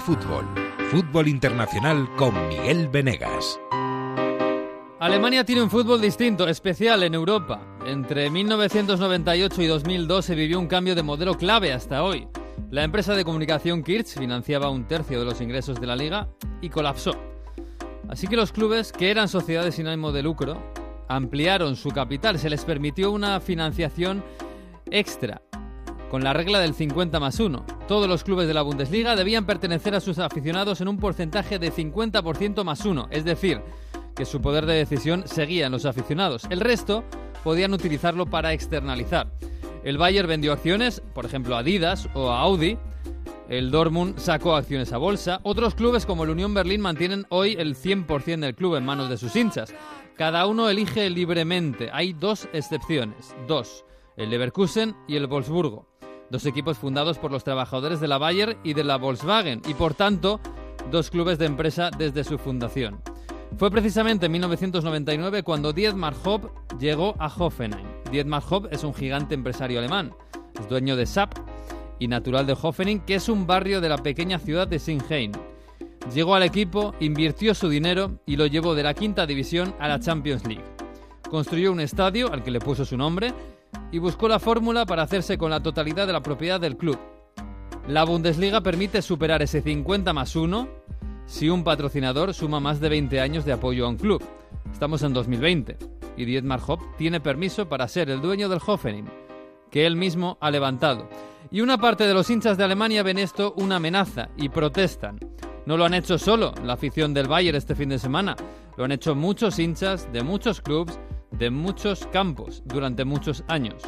Fútbol. Fútbol Internacional con Miguel Venegas. Alemania tiene un fútbol distinto, especial en Europa. Entre 1998 y 2002 se vivió un cambio de modelo clave hasta hoy. La empresa de comunicación Kirch financiaba un tercio de los ingresos de la liga y colapsó. Así que los clubes, que eran sociedades sin ánimo de lucro, ampliaron su capital, se les permitió una financiación extra, con la regla del 50 más 1. Todos los clubes de la Bundesliga debían pertenecer a sus aficionados en un porcentaje de 50% más 1, es decir, que su poder de decisión seguía en los aficionados. El resto podían utilizarlo para externalizar. El Bayern vendió acciones, por ejemplo a Adidas o a Audi. El Dortmund sacó acciones a bolsa. Otros clubes como el Unión Berlín mantienen hoy el 100% del club en manos de sus hinchas. Cada uno elige libremente. Hay dos excepciones. Dos. El Leverkusen y el Wolfsburgo. Dos equipos fundados por los trabajadores de la Bayer y de la Volkswagen. Y por tanto, dos clubes de empresa desde su fundación. Fue precisamente en 1999 cuando Dietmar Hopp llegó a Hoffenheim. Dietmar Hopp es un gigante empresario alemán. Es dueño de SAP y natural de Hoffenheim, que es un barrio de la pequeña ciudad de Sinheim. Llegó al equipo, invirtió su dinero y lo llevó de la quinta división a la Champions League. Construyó un estadio al que le puso su nombre y buscó la fórmula para hacerse con la totalidad de la propiedad del club. La Bundesliga permite superar ese 50 más 1 si un patrocinador suma más de 20 años de apoyo a un club. Estamos en 2020 y Dietmar Hopp tiene permiso para ser el dueño del Hoffenheim, que él mismo ha levantado. Y una parte de los hinchas de Alemania ven esto una amenaza y protestan. No lo han hecho solo la afición del Bayern este fin de semana, lo han hecho muchos hinchas de muchos clubes, de muchos campos, durante muchos años.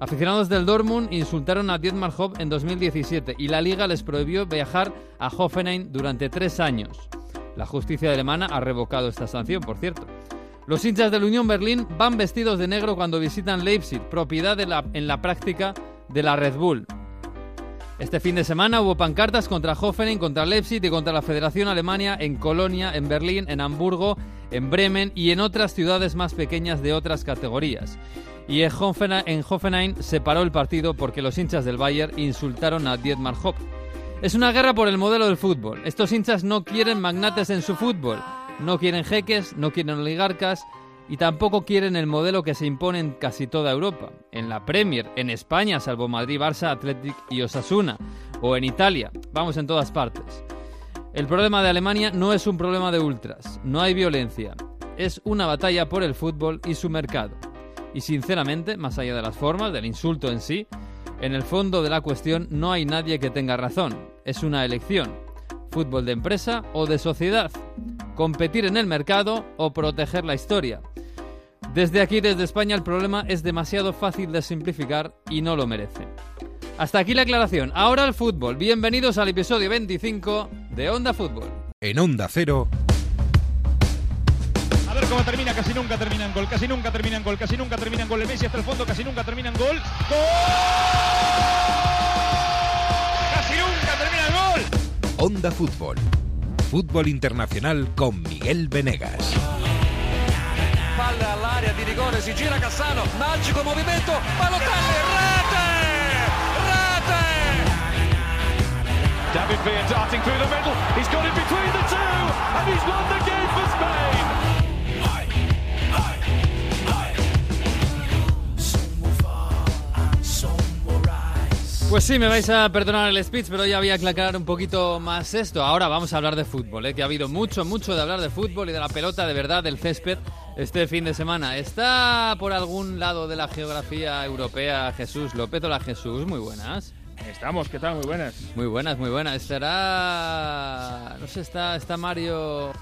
Aficionados del Dortmund insultaron a Dietmar Hopp en 2017 y la liga les prohibió viajar a Hoffenheim durante tres años. La justicia alemana ha revocado esta sanción, por cierto. Los hinchas del Unión Berlín van vestidos de negro cuando visitan Leipzig, propiedad en la práctica de la Red Bull. Este fin de semana hubo pancartas contra Hoffenheim, contra Leipzig y contra la Federación Alemania en Colonia, en Berlín, en Hamburgo, en Bremen y en otras ciudades más pequeñas de otras categorías. Y en Hoffenheim, se paró el partido porque los hinchas del Bayern insultaron a Dietmar Hopp. Es una guerra por el modelo del fútbol. Estos hinchas no quieren magnates en su fútbol, no quieren jeques, no quieren oligarcas, y tampoco quieren el modelo que se impone en casi toda Europa. En la Premier, en España, salvo Madrid, Barça, Athletic y Osasuna, o en Italia, vamos en todas partes. El problema de Alemania no es un problema de ultras, no hay violencia, es una batalla por el fútbol y su mercado. Y sinceramente, más allá de las formas, del insulto en sí, en el fondo de la cuestión no hay nadie que tenga razón, es una elección. Fútbol de empresa o de sociedad, competir en el mercado o proteger la historia. Desde aquí, desde España, el problema es demasiado fácil de simplificar y no lo merece. Hasta aquí la aclaración. Ahora el fútbol. Bienvenidos al episodio 25 de Onda Fútbol. En Onda Cero. A ver cómo termina, casi nunca termina en gol, casi nunca termina en gol, casi nunca termina en gol. El Messi hasta el fondo, casi nunca termina en gol. ¡Gol! ¡Casi nunca termina en gol! Onda Fútbol. Fútbol Internacional con Miguel Venegas. Palla all'area di rigore, si gira Cassano, magico movimento, Balotelli, David Villa darting through the middle. He's got it between the two, and he's won the game for Spain. Pues sí, me vais a perdonar el speech, pero ya había que aclarar un poquito más esto. Ahora vamos a hablar de fútbol, ¿eh? que ha habido mucho, mucho de hablar de fútbol y de la pelota de verdad, del césped, este fin de semana. ¿Está por algún lado de la geografía europea Jesús López? Hola Jesús, muy buenas. Estamos, ¿qué tal? Muy buenas. Muy buenas, muy buenas. Estará... No sé, está, está Mario...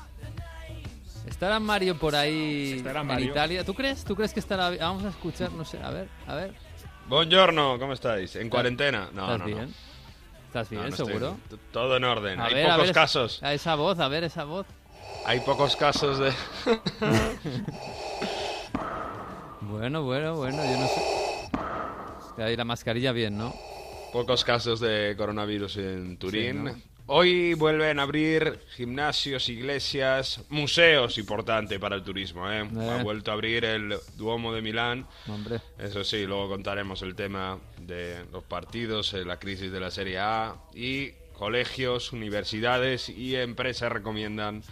¿Estará Mario por ahí Estará en. Italia? ¿Tú crees? ¿Tú crees que estará...? Vamos a escuchar, no sé, a ver, a ver. Buongiorno, ¿cómo estáis? ¿En cuarentena? No, ¿Estás no, bien? no. ¿Estás bien, No, no estoy- seguro? Todo en orden. A Hay ver, a pocos ver, casos. A esa voz, a ver esa voz. Hay pocos casos de. Bueno, bueno, bueno, yo no sé. Ahí la mascarilla bien, ¿no? Pocos casos de coronavirus en Turín. ¿no? Hoy vuelven a abrir gimnasios, iglesias, museos, importante para el turismo. ¿eh? Eh. Ha vuelto a abrir el Duomo de Milán. Hombre. Eso sí, luego contaremos el tema de los partidos, eh, la crisis de la Serie A y colegios, universidades y empresas recomiendan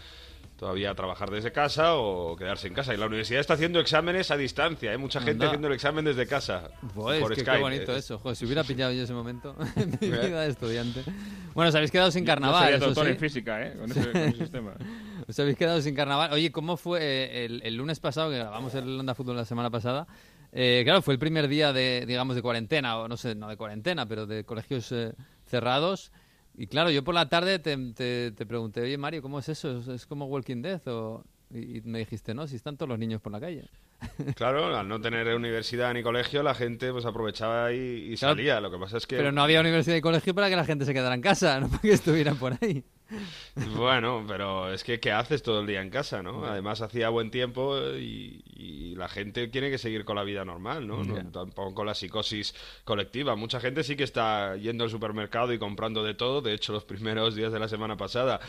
todavía trabajar desde casa o quedarse en casa. Y la universidad está haciendo exámenes a distancia, hay mucha gente Anda. haciendo el examen desde casa. Pues, por que qué Skype. bonito Eh, eso. Joder, si hubiera pillado yo ese momento en mi vida de estudiante. Bueno, os habéis quedado sin carnaval, Yo sería eso doctor sí. en física, ¿eh? Con ese, con ese sistema. Os habéis quedado sin carnaval. Oye, ¿cómo fue eh, el, el lunes pasado, que grabamos el Onda Fútbol la semana pasada? Eh, claro, fue el primer día de, digamos, de cuarentena, o no sé, no de cuarentena, pero de colegios eh, cerrados. Y claro, yo por la tarde te, te- te pregunté, oye Mario, ¿cómo es eso? ¿Es, es como Walking Dead? O... Y y me dijiste, no, si están todos los niños por la calle. Claro, al no tener universidad ni colegio, la gente pues aprovechaba y, y Claro, salía. Lo que pasa es que... Pero no había universidad y colegio para que la gente se quedara en casa, no para que estuvieran por ahí. Bueno, pero es que ¿qué haces todo el día en casa, no? Además hacía buen tiempo y, y la gente tiene que seguir con la vida normal, ¿no? No-. Tampoco con la psicosis colectiva. Mucha gente sí que está yendo al supermercado y comprando de todo. De hecho, los primeros días de la semana pasada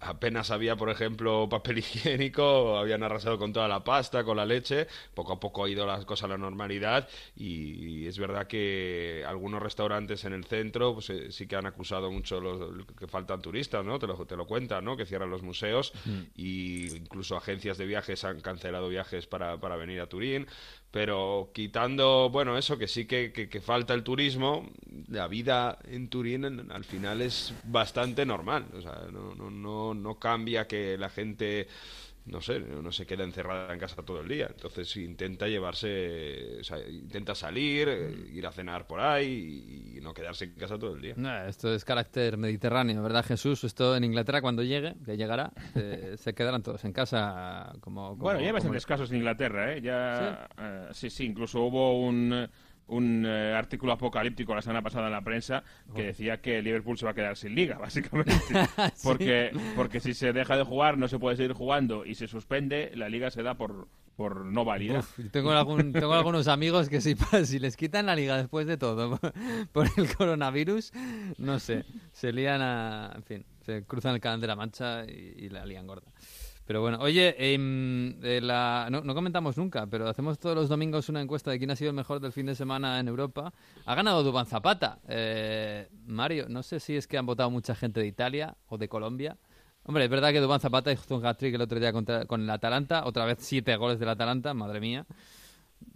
apenas había, por ejemplo, papel higiénico, habían arrasado con toda la pasta, con la leche. Poco a poco ha ido la cosa a la normalidad y es verdad que algunos restaurantes en el centro pues, eh, sí que han acusado mucho los, que faltan turistas, ¿no? Te lo, te lo cuentan, ¿no? Que cierran los museos y incluso agencias de viajes han cancelado viajes para, para venir a Turín. Pero quitando, bueno, eso, que sí que, que- que falta el turismo, la vida en Turín en- al final es bastante normal. O sea, no, no, no, no cambia que la gente no sé, no se queda encerrada en casa todo el día. Entonces intenta llevarse, o sea, intenta salir, eh, ir a cenar por ahí y no quedarse en casa todo el día. No, esto es carácter mediterráneo, ¿verdad, Jesús? Esto en Inglaterra cuando llegue, que llegará, eh, se quedarán todos en casa como... como- Bueno, ya hay como- bastantes casos en Inglaterra, ¿eh? Ya, eh, sí, sí, incluso hubo un, un eh, artículo apocalíptico la semana pasada en la prensa que decía que Liverpool se va a quedar sin liga, básicamente. porque, porque si se deja de jugar, no se puede seguir jugando y se suspende, la liga se da por, por no válida. Uf, tengo, algún, tengo algunos amigos que si, si les quitan la liga después de todo por el coronavirus, no sé, se lían a... En fin, se cruzan el canal de la Mancha y, y la lían gorda. Pero bueno, oye, em, la- no, no comentamos nunca, pero hacemos todos los domingos una encuesta de quién ha sido el mejor del fin de semana en Europa. Ha ganado Dubán Zapata. Eh, Mario, no sé si es que han votado mucha gente de Italia o de Colombia. Hombre, es verdad que Dubán Zapata hizo un hat-trick el otro día contra- con el Atalanta, otra vez siete goles del Atalanta, madre mía.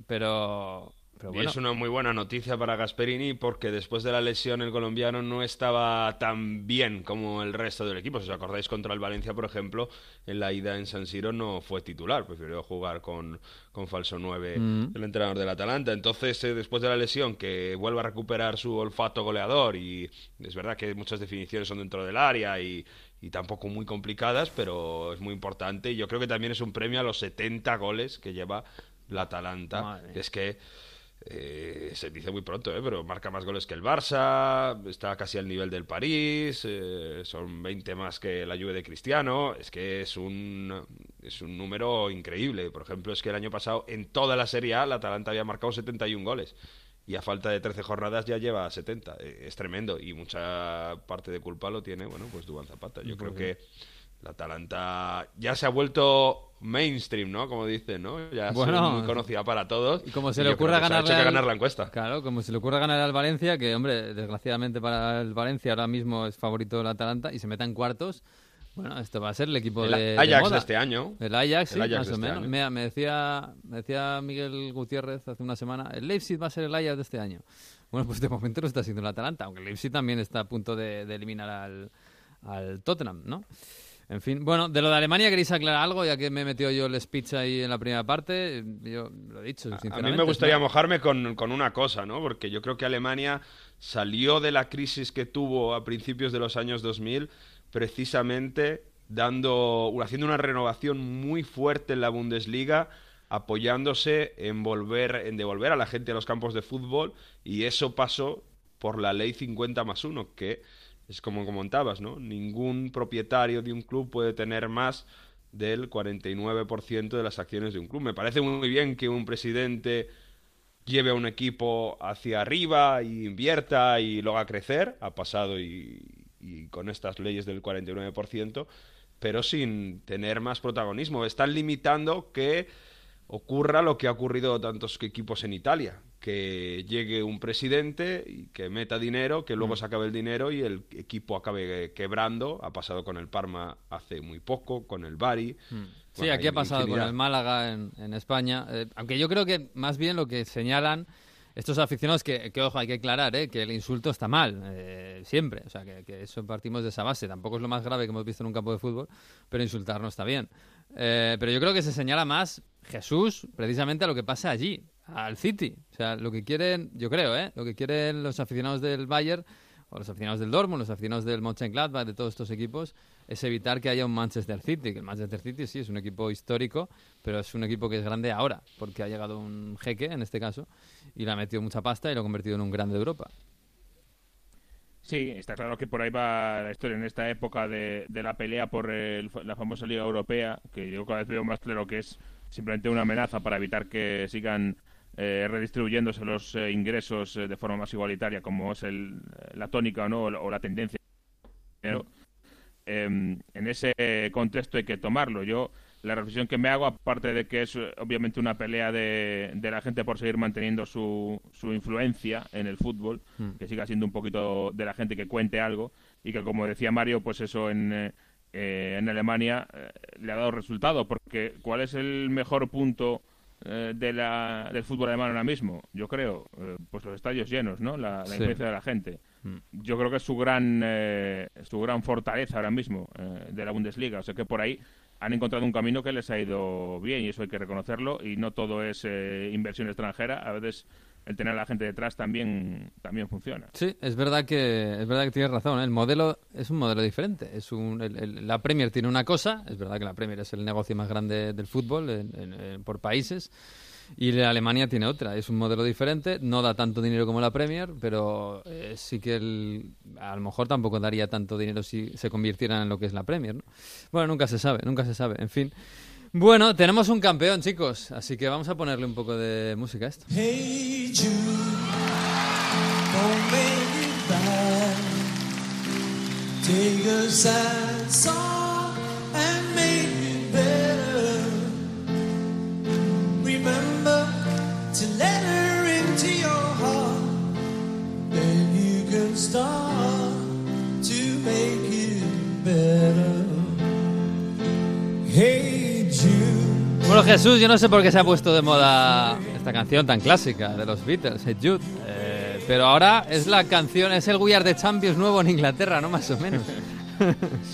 Pero, pero Y es una muy buena noticia para Gasperini porque después de la lesión el colombiano no estaba tan bien como el resto del equipo. Si os acordáis contra el Valencia, por ejemplo, en la ida en San Siro no fue titular, prefirió jugar con, con falso 9 el entrenador del Atalanta. Entonces, eh, después de la lesión, que vuelva a recuperar su olfato goleador y es verdad que muchas definiciones son dentro del área y, y tampoco muy complicadas, pero es muy importante y yo creo que también es un premio a los 70 goles que lleva la Atalanta. Madre. es que eh, se dice muy pronto, ¿eh? pero marca más goles que el Barça, está casi al nivel del París, eh, son 20 más que la Juve de Cristiano, es que es un, es un número increíble. Por ejemplo, es que el año pasado en toda la Serie A la Atalanta había marcado 71 goles y a falta de 13 jornadas ya lleva 70. Eh, es tremendo y mucha parte de culpa lo tiene, bueno, pues Duván Zapata. Yo creo que la Atalanta ya se ha vuelto mainstream, ¿no? Como dicen, ¿no? Ya Bueno. es muy conocida para todos. Y como se Y le ocurra que al- ganar la encuesta. Claro, como se le ocurra ganar al Valencia, que hombre, desgraciadamente para el Valencia ahora mismo es favorito del Atalanta y se meta en cuartos. Bueno, esto va a ser el equipo El de, de Ajax moda. de este año. El Ajax, sí, El Ajax más de o este menos. me decía, me decía Miguel Gutiérrez hace una semana, el Leipzig va a ser el Ajax de este año. Bueno, pues de momento lo está siendo el Atalanta, aunque el Leipzig también está a punto de, de eliminar al, al Tottenham, ¿no? En fin, bueno, de lo de Alemania queréis aclarar algo, ya que me he metido yo el speech ahí en la primera parte. Yo lo he dicho, A mí me gustaría ¿no? mojarme con, con una cosa, ¿no? Porque yo creo que Alemania salió de la crisis que tuvo a principios de los años 2000 precisamente dando, haciendo una renovación muy fuerte en la Bundesliga, apoyándose en volver, en devolver a la gente a los campos de fútbol y eso pasó por la ley 50 más 1, que es como comentabas, ¿no? Ningún propietario de un club puede tener más del 49% de las acciones de un club. Me parece muy bien que un presidente lleve a un equipo hacia arriba y invierta y lo haga crecer, ha pasado y, con estas leyes del 49%, pero sin tener más protagonismo. Están limitando que ocurra lo que ha ocurrido tantos equipos en Italia, que llegue un presidente y que meta dinero, que luego Mm. se acabe el dinero y el equipo acabe quebrando. Ha pasado con el Parma hace muy poco, con el Bari. Mm. Sí, Bueno, aquí ha pasado con el Málaga en, en España. Eh, aunque yo creo que más bien lo que señalan estos aficionados, que, que, ojo, hay que aclarar, eh, que el insulto está mal, eh, siempre. O sea, que, que eso partimos de esa base. Tampoco es lo más grave que hemos visto en un campo de fútbol, pero insultar no está bien. Eh, pero yo creo que se señala más Jesús precisamente a lo que pasa allí, al City. O sea, lo que quieren, yo creo, ¿eh? lo que quieren los aficionados del Bayern o los aficionados del Dortmund, los aficionados del Mönchengladbach, de todos estos equipos, es evitar que haya un Manchester City, que el Manchester City sí es un equipo histórico, pero es un equipo que es grande ahora, porque ha llegado un jeque, en este caso, y le ha metido mucha pasta y lo ha convertido en un grande de Europa. Sí, está claro que por ahí va la historia en esta época de, la pelea por el- la famosa Liga Europea, que yo cada vez veo más claro que es simplemente una amenaza para evitar que sigan eh, redistribuyéndose los eh, ingresos eh, de forma más igualitaria, como es el, la tónica o no, o la- o la tendencia. Pero, em, en ese contexto hay que tomarlo. Yo, la reflexión que me hago, aparte de que es eh, obviamente una pelea de, de la gente por seguir manteniendo su, su influencia en el fútbol, Mm. que siga siendo un poquito de la gente que cuente algo y que, como decía Mario, pues eso en, en Alemania le ha dado resultado, porque ¿cuál es el mejor punto eh, de la, del fútbol alemán ahora mismo? Yo creo, eh, pues los estadios llenos, ¿no? La, la Sí. influencia de la gente. Mm. Yo creo que es su gran, eh, su gran fortaleza ahora mismo eh, de la Bundesliga. O sea que por ahí han encontrado un camino que les ha ido bien y eso hay que reconocerlo. Y no todo es eh, inversión extranjera. A veces el tener a la gente detrás también, también funciona. Sí, es verdad que es verdad que tienes razón. ¿eh? El modelo es un modelo diferente. Es un, el- el- la Premier tiene una cosa. Es verdad que la Premier es el negocio más grande del fútbol en- en- en- por países. Y la Alemania tiene otra. Es un modelo diferente. No da tanto dinero como la Premier, pero eh, sí que el- a lo mejor tampoco daría tanto dinero si se convirtieran en lo que es la Premier. ¿no? Bueno, nunca se sabe, nunca se sabe. En fin. Bueno, tenemos un campeón, chicos. Así que vamos a ponerle un poco de música a esto. Hey Jude, don't make it bad. Take a sad song and make it better. Remember to let her into your heart. Then you can start Bueno, Jesús, yo no sé por qué se ha puesto de moda esta canción tan clásica de los Beatles, Hey Jude. Eh, pero ahora es la canción, es el We Are the Champions nuevo en Inglaterra, ¿no? Más o menos.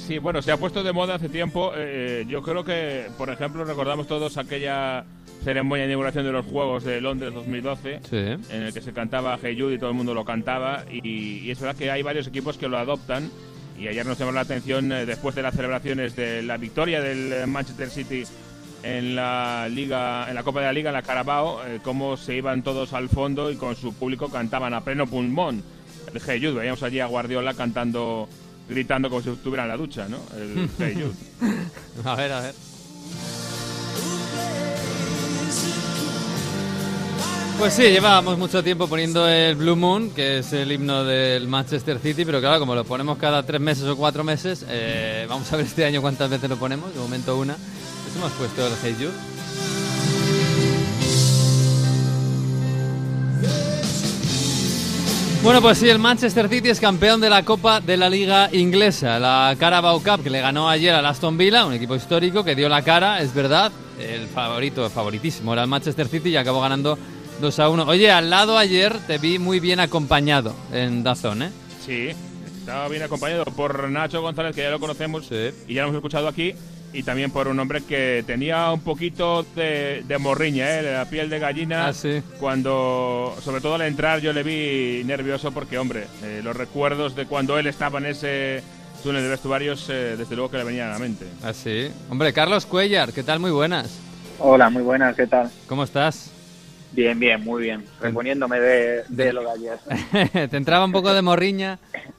Sí, bueno, se ha puesto de moda hace tiempo. Eh, yo creo que, por ejemplo, recordamos todos aquella ceremonia de inauguración de los Juegos de Londres 2012. Sí. en el que se cantaba Hey Jude y todo el mundo lo cantaba y, y es verdad que hay varios equipos que lo adoptan y ayer nos llamó la atención eh, después de las celebraciones de la victoria del eh, Manchester City en la liga en la Copa de la Liga en la Carabao eh, cómo se iban todos al fondo y con su público cantaban a pleno pulmón el Hey Jude veíamos allí a Guardiola cantando gritando como si estuviera en la ducha ¿no? el Hey Jude A ver, a ver. Pues sí, llevábamos mucho tiempo poniendo el Blue Moon, que es el himno del Manchester City, pero claro, como lo ponemos cada tres meses o cuatro meses, eh, vamos a ver este año cuántas veces lo ponemos, de momento una. Hemos puesto el Hey Jude. Bueno, pues sí, el Manchester City es campeón de la Copa de la Liga Inglesa, la Carabao Cup, que le ganó ayer al Aston Villa, un equipo histórico que dio la cara, es verdad. El favorito, favoritísimo era el Manchester City y acabó ganando 2 a 1. Oye, al lado ayer te vi muy bien acompañado en Dazón, ¿eh? Sí, estaba bien acompañado por Nacho González, que ya lo conocemos Sí. y ya lo hemos escuchado aquí, y también por un hombre que tenía un poquito de, de morriña, ¿eh? la piel de gallina. Ah, sí. Cuando, sobre todo al entrar, yo le vi nervioso porque, hombre, eh, los recuerdos de cuando él estaba en ese túnel de vestuarios, eh, desde luego que le venían a la mente. Así. Hombre, Carlos Cuellar, ¿qué tal? Muy buenas. Hola, muy buenas, ¿qué tal? ¿Cómo estás? Bien, bien, muy bien. Reponiéndome de, de lo de ayer. ¿Te entraba un poco de morriña?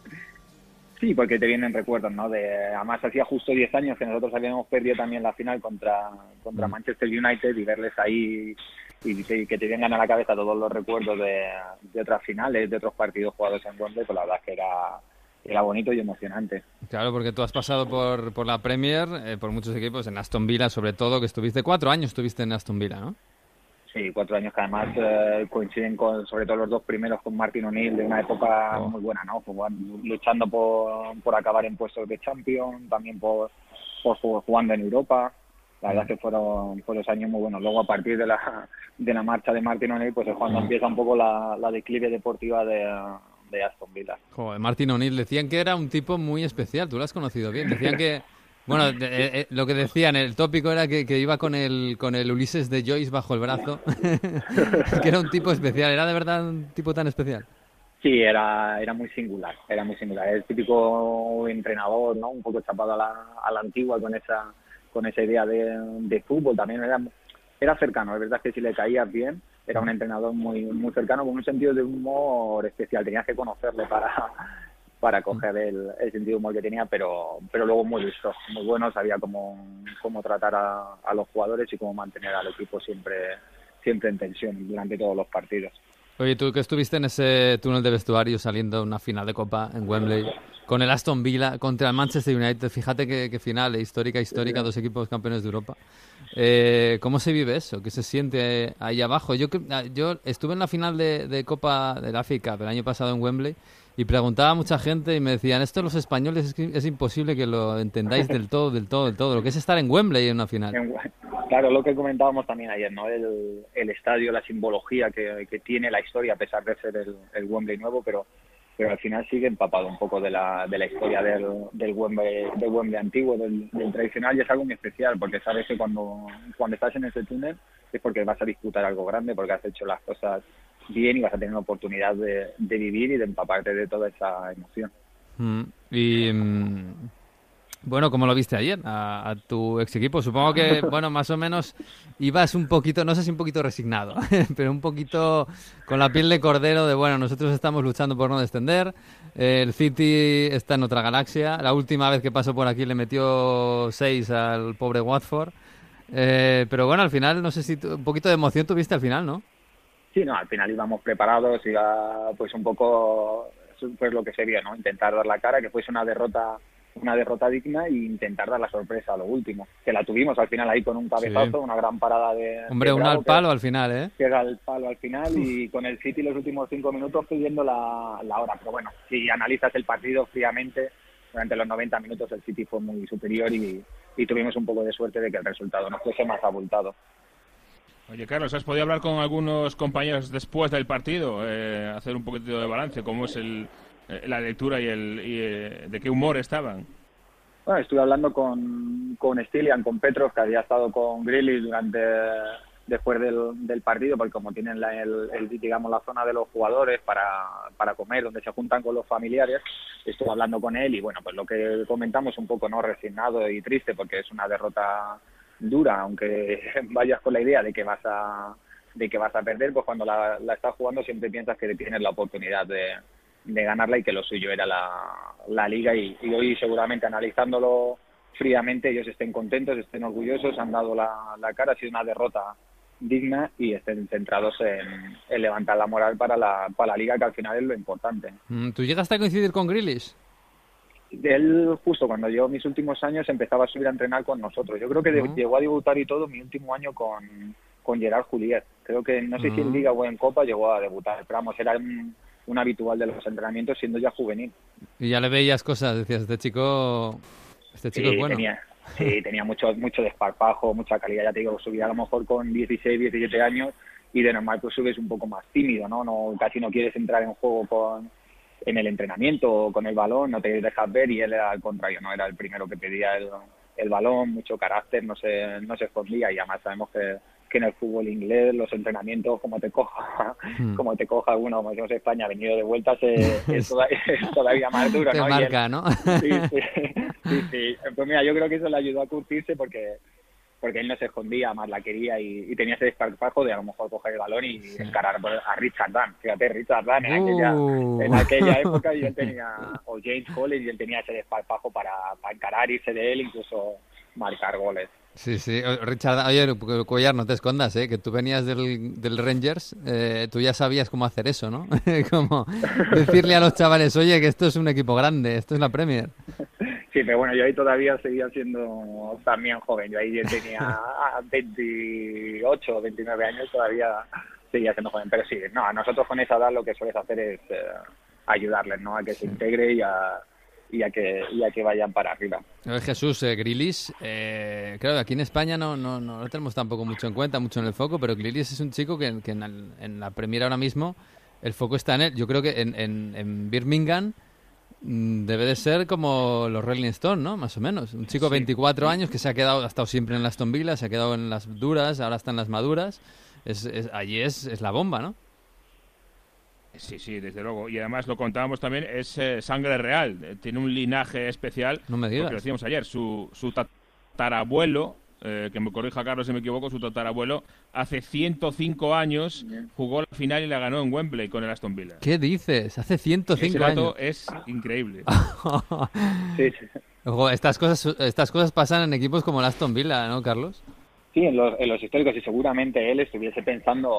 Sí, porque te vienen recuerdos, ¿no? De, además, hacía justo 10 años que nosotros habíamos perdido también la final contra, contra Mm. Manchester United y verles ahí y que, que te vengan a la cabeza todos los recuerdos de, de otras finales, de otros partidos jugados en Wembley, pues la verdad es que era, era bonito y emocionante. Claro, porque tú has pasado por, por la Premier, eh, por muchos equipos, en Aston Villa sobre todo, que estuviste cuatro años, estuviste en Aston Villa, ¿no? Sí, cuatro años que además eh, coinciden con, sobre todo los dos primeros con Martin O'Neill de una época Oh. muy buena, ¿no? Jugando- luchando por, por acabar en puestos de Champions, también por, por ju- jugando en Europa. La verdad es que fueron, fueron años muy buenos. Luego, a partir de la, de la marcha de Martin O'Neill, pues es cuando empieza un poco la, la declive deportiva de, de Aston Villa. Joder, Martin O'Neill decían que era un tipo muy especial, tú lo has conocido bien. Decían que, bueno, eh, lo que decían, el tópico era que, que iba con el, con el Ulises de Joyce bajo el brazo, que era un tipo especial, ¿era de verdad un tipo tan especial? Sí, era, era muy singular, era muy singular. El típico entrenador, ¿no? Un poco chapado a la, a la antigua con esa, con esa idea de, de fútbol. También era, era cercano, es verdad que si le caías bien, era un entrenador muy, muy cercano, con un sentido de humor especial. Tenías que conocerle para, para coger el, el sentido humor que tenía, pero, pero luego muy listo, muy bueno, sabía cómo, cómo tratar a, a los jugadores y cómo mantener al equipo siempre, siempre en tensión durante todos los partidos. Oye, tú que estuviste en ese túnel de vestuario saliendo una final de Copa en Wembley con el Aston Villa contra el Manchester United, fíjate qué, qué final, eh, histórica, histórica, dos equipos campeones de Europa. Eh, ¿Cómo se vive eso? ¿Qué se siente ahí abajo? Yo, que- ah, yo estuve en la final de, de Copa del África del año pasado en Wembley y preguntaba a mucha gente y me decían, esto los españoles es, es imposible que lo entendáis del todo, del todo, del todo. Lo que es estar en Wembley en una final. Claro, lo que comentábamos también ayer, ¿no? El, el estadio, la simbología que, que tiene la historia, a pesar de ser el, el Wembley nuevo, pero pero al final sigue empapado un poco de la, de la historia del, del, Wembley, del Wembley antiguo, del, del tradicional, y es algo muy especial, porque sabes que cuando, cuando estás en ese túnel es porque vas a disputar algo grande, porque has hecho las cosas bien y vas a tener la oportunidad de, de vivir y de empaparte de toda esa emoción. Mm, Y mm, bueno, ¿cómo lo viste ayer a, a tu ex equipo? Supongo que, bueno, más o menos ibas un poquito, no sé si un poquito resignado, pero un poquito con la piel de cordero de, bueno, nosotros estamos luchando por no descender, el City está en otra galaxia, la última vez que pasó por aquí le metió seis al pobre Watford, Eh, pero bueno, al final, no sé si un poquito de emoción tuviste al final, ¿no? Sí, no, al final íbamos preparados, iba pues un poco pues lo que se vio, ¿no? Intentar dar la cara, que fuese una derrota una derrota digna e intentar dar la sorpresa a lo último. Que la tuvimos al final ahí con un cabezazo, Sí. una gran parada de... Hombre, de una al que- palo al final, ¿eh? que era el palo al final y con el City los últimos cinco minutos pidiendo la, la hora. Pero bueno, si analizas el partido fríamente, durante los 90 minutos el City fue muy superior y, y tuvimos un poco de suerte de que el resultado no fuese más abultado. Oye, Carlos, ¿has podido hablar con algunos compañeros después del partido? Eh, hacer un poquito de balance, cómo es el, eh, la lectura y, el, y eh, de qué humor estaban. Bueno, estuve hablando con, con Stilian, con Petrov, que había estado con Grealish durante después del, del partido, porque como tienen la, el, digamos la zona de los jugadores para, para comer, donde se juntan con los familiares, estuve hablando con él y bueno, pues lo que comentamos un poco no resignado y triste, porque es una derrota dura, aunque vayas con la idea de que vas a de que vas a perder, pues cuando la, la estás jugando siempre piensas que tienes la oportunidad de, de ganarla y que lo suyo era la, la liga y, hoy seguramente analizándolo fríamente ellos estén contentos, estén orgullosos, han dado la, la cara, ha sido una derrota digna y estén centrados en, levantar la moral para la, para la liga que al final es lo importante. Mm, ¿Tú llegaste a coincidir con Grealish? Él justo cuando yo mis últimos años empezaba a subir a entrenar con nosotros. Yo creo que llegó a debutar y todo mi último año con, con Gerard Juliet. Creo que no sé si en Uh-huh. Liga o en Copa llegó a debutar, pero vamos, era un, un habitual de los entrenamientos siendo ya juvenil. Y ya le veías cosas, decías, este chico, este chico sí, es bueno. Tenía, sí, tenía mucho, mucho desparpajo, mucha calidad. Ya te digo, subía a lo mejor con 16, 17 años y de normal pues subes un poco más tímido, ¿no? no Casi no quieres entrar en juego con en el entrenamiento o con el balón, no te dejas ver y él era al contrario, ¿no? Era el primero que pedía el, el balón, mucho carácter, no se, no se escondía y además sabemos que que en el fútbol inglés los entrenamientos como te coja Hmm. como te coja uno como decimos en España venido de vueltas eh, es, todavía, es, todavía, más duro te ¿no? marca él, ¿no? sí, sí, sí, sí, pues mira yo creo que eso le ayudó a curtirse porque porque él no se escondía más la quería y, y tenía ese desparpajo de a lo mejor coger el balón y sí. encarar a Richard Dunn fíjate Richard Dunn en, uh. aquella, en aquella época y él tenía o James Collins y él tenía ese desparpajo para, para encarar irse de él incluso marcar goles Sí, sí. Richard, oye, Cuellar, no te escondas, ¿eh? Que tú venías del, del Rangers, eh, tú ya sabías cómo hacer eso, ¿no? como decirle a los chavales, oye, que esto es un equipo grande, esto es la Premier. Sí, pero bueno, yo ahí todavía seguía siendo también joven. Yo ahí tenía 28 o 29 años, todavía seguía siendo joven. Pero sí, no, a nosotros con esa edad lo que sueles hacer es eh, ayudarles, ¿no? A que se integre y a, y a que y a que vayan para arriba. Jesús, eh, Grilis, eh, claro, aquí en España no, no, no lo tenemos tampoco mucho en cuenta, mucho en el foco, pero Grilis es un chico que, que en, el- en la Premier ahora mismo el foco está en él. Yo creo que en, en, en Birmingham debe de ser como los Rolling Stones, ¿no? Más o menos. Un chico de 24 años que se ha quedado, ha estado siempre en la Aston Villa, se ha quedado en las duras, ahora está en las maduras. Es, es- allí es, es la bomba, ¿no? Sí, sí, desde luego. Y además lo contábamos también, es eh, sangre real. Tiene un linaje especial. No me digas. Porque lo decíamos ayer, su, su tatarabuelo, eh, que me corrija Carlos si me equivoco, su tatarabuelo, hace 105 años jugó la final y la ganó en Wembley con el Aston Villa. ¿Qué dices? Hace 105 Ese dato años. es increíble. Sí, sí. Ojo, estas cosas, estas cosas pasan en equipos como el Aston Villa, ¿no, Carlos? Sí, en los, en los históricos y seguramente él estuviese pensando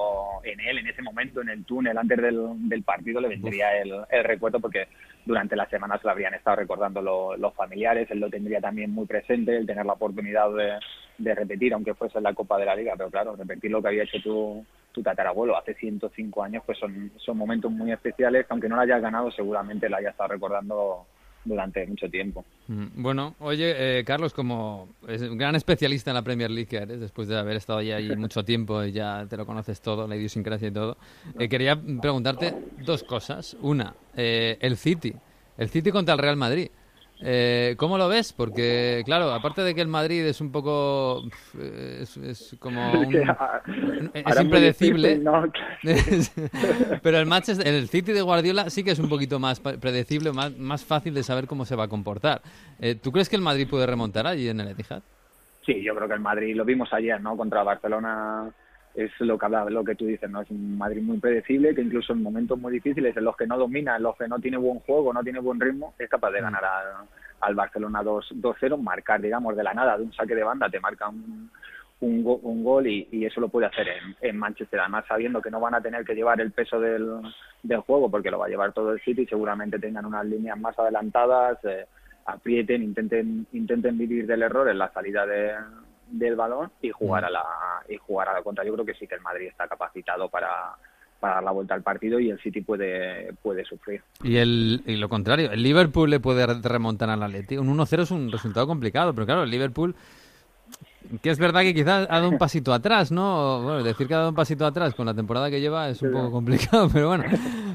en él en ese momento, en el túnel antes del, del partido, le vendría el, el recuerdo porque durante las semanas lo habrían estado recordando lo- los familiares, él lo tendría también muy presente, el tener la oportunidad de, de repetir, aunque fuese en la Copa de la Liga, pero claro, repetir lo que había hecho tu, tu tatarabuelo hace 105 años, pues son, son momentos muy especiales, que aunque no lo hayas ganado, seguramente lo hayas estado recordando durante mucho tiempo. Mm, Bueno, oye, eh, Carlos, como es un gran especialista en la Premier League que eres, después de haber estado allí ahí mucho tiempo y ya te lo conoces todo, la idiosincrasia y todo, eh, quería preguntarte dos cosas. Una, eh, el City, el City contra el Real Madrid. Eh, ¿Cómo lo ves? Porque, claro, aparte de que el Madrid es un poco... pf, Es, es como un- es impredecible. Pero el Manchester, el City de Guardiola sí que es un poquito más predecible, más, más fácil de saber cómo se va a comportar. Eh, ¿Tú crees que el Madrid puede remontar allí en el Etihad? Sí, yo creo que el Madrid, lo vimos ayer, ¿no? Contra Barcelona es lo que habla, lo que tú dices, ¿no? Es un Madrid muy predecible, que incluso en momentos muy difíciles, en los que no domina, en los que no tiene buen juego, no tiene buen ritmo, es capaz de ganar a- al Barcelona 2 2-0, marcar, digamos, de la nada, de un saque de banda, te marca un, un, go- un gol y, y eso lo puede hacer en, en Manchester, además sabiendo que no van a tener que llevar el peso del, del juego, porque lo va a llevar todo el City, seguramente tengan unas líneas más adelantadas, eh, aprieten, intenten intenten vivir del error en la salida de, del balón y jugar a la y jugar a la contra. Yo creo que sí que el Madrid está capacitado para, para dar la vuelta al partido y el City puede puede sufrir. Y, el, y lo contrario, el Liverpool le puede re- remontar al Atleti. Un 1-0 es un resultado complicado, pero claro, el Liverpool, que es verdad que quizás ha dado un pasito atrás, ¿no? Bueno, decir que ha dado un pasito atrás con la temporada que lleva es un poco complicado, pero bueno.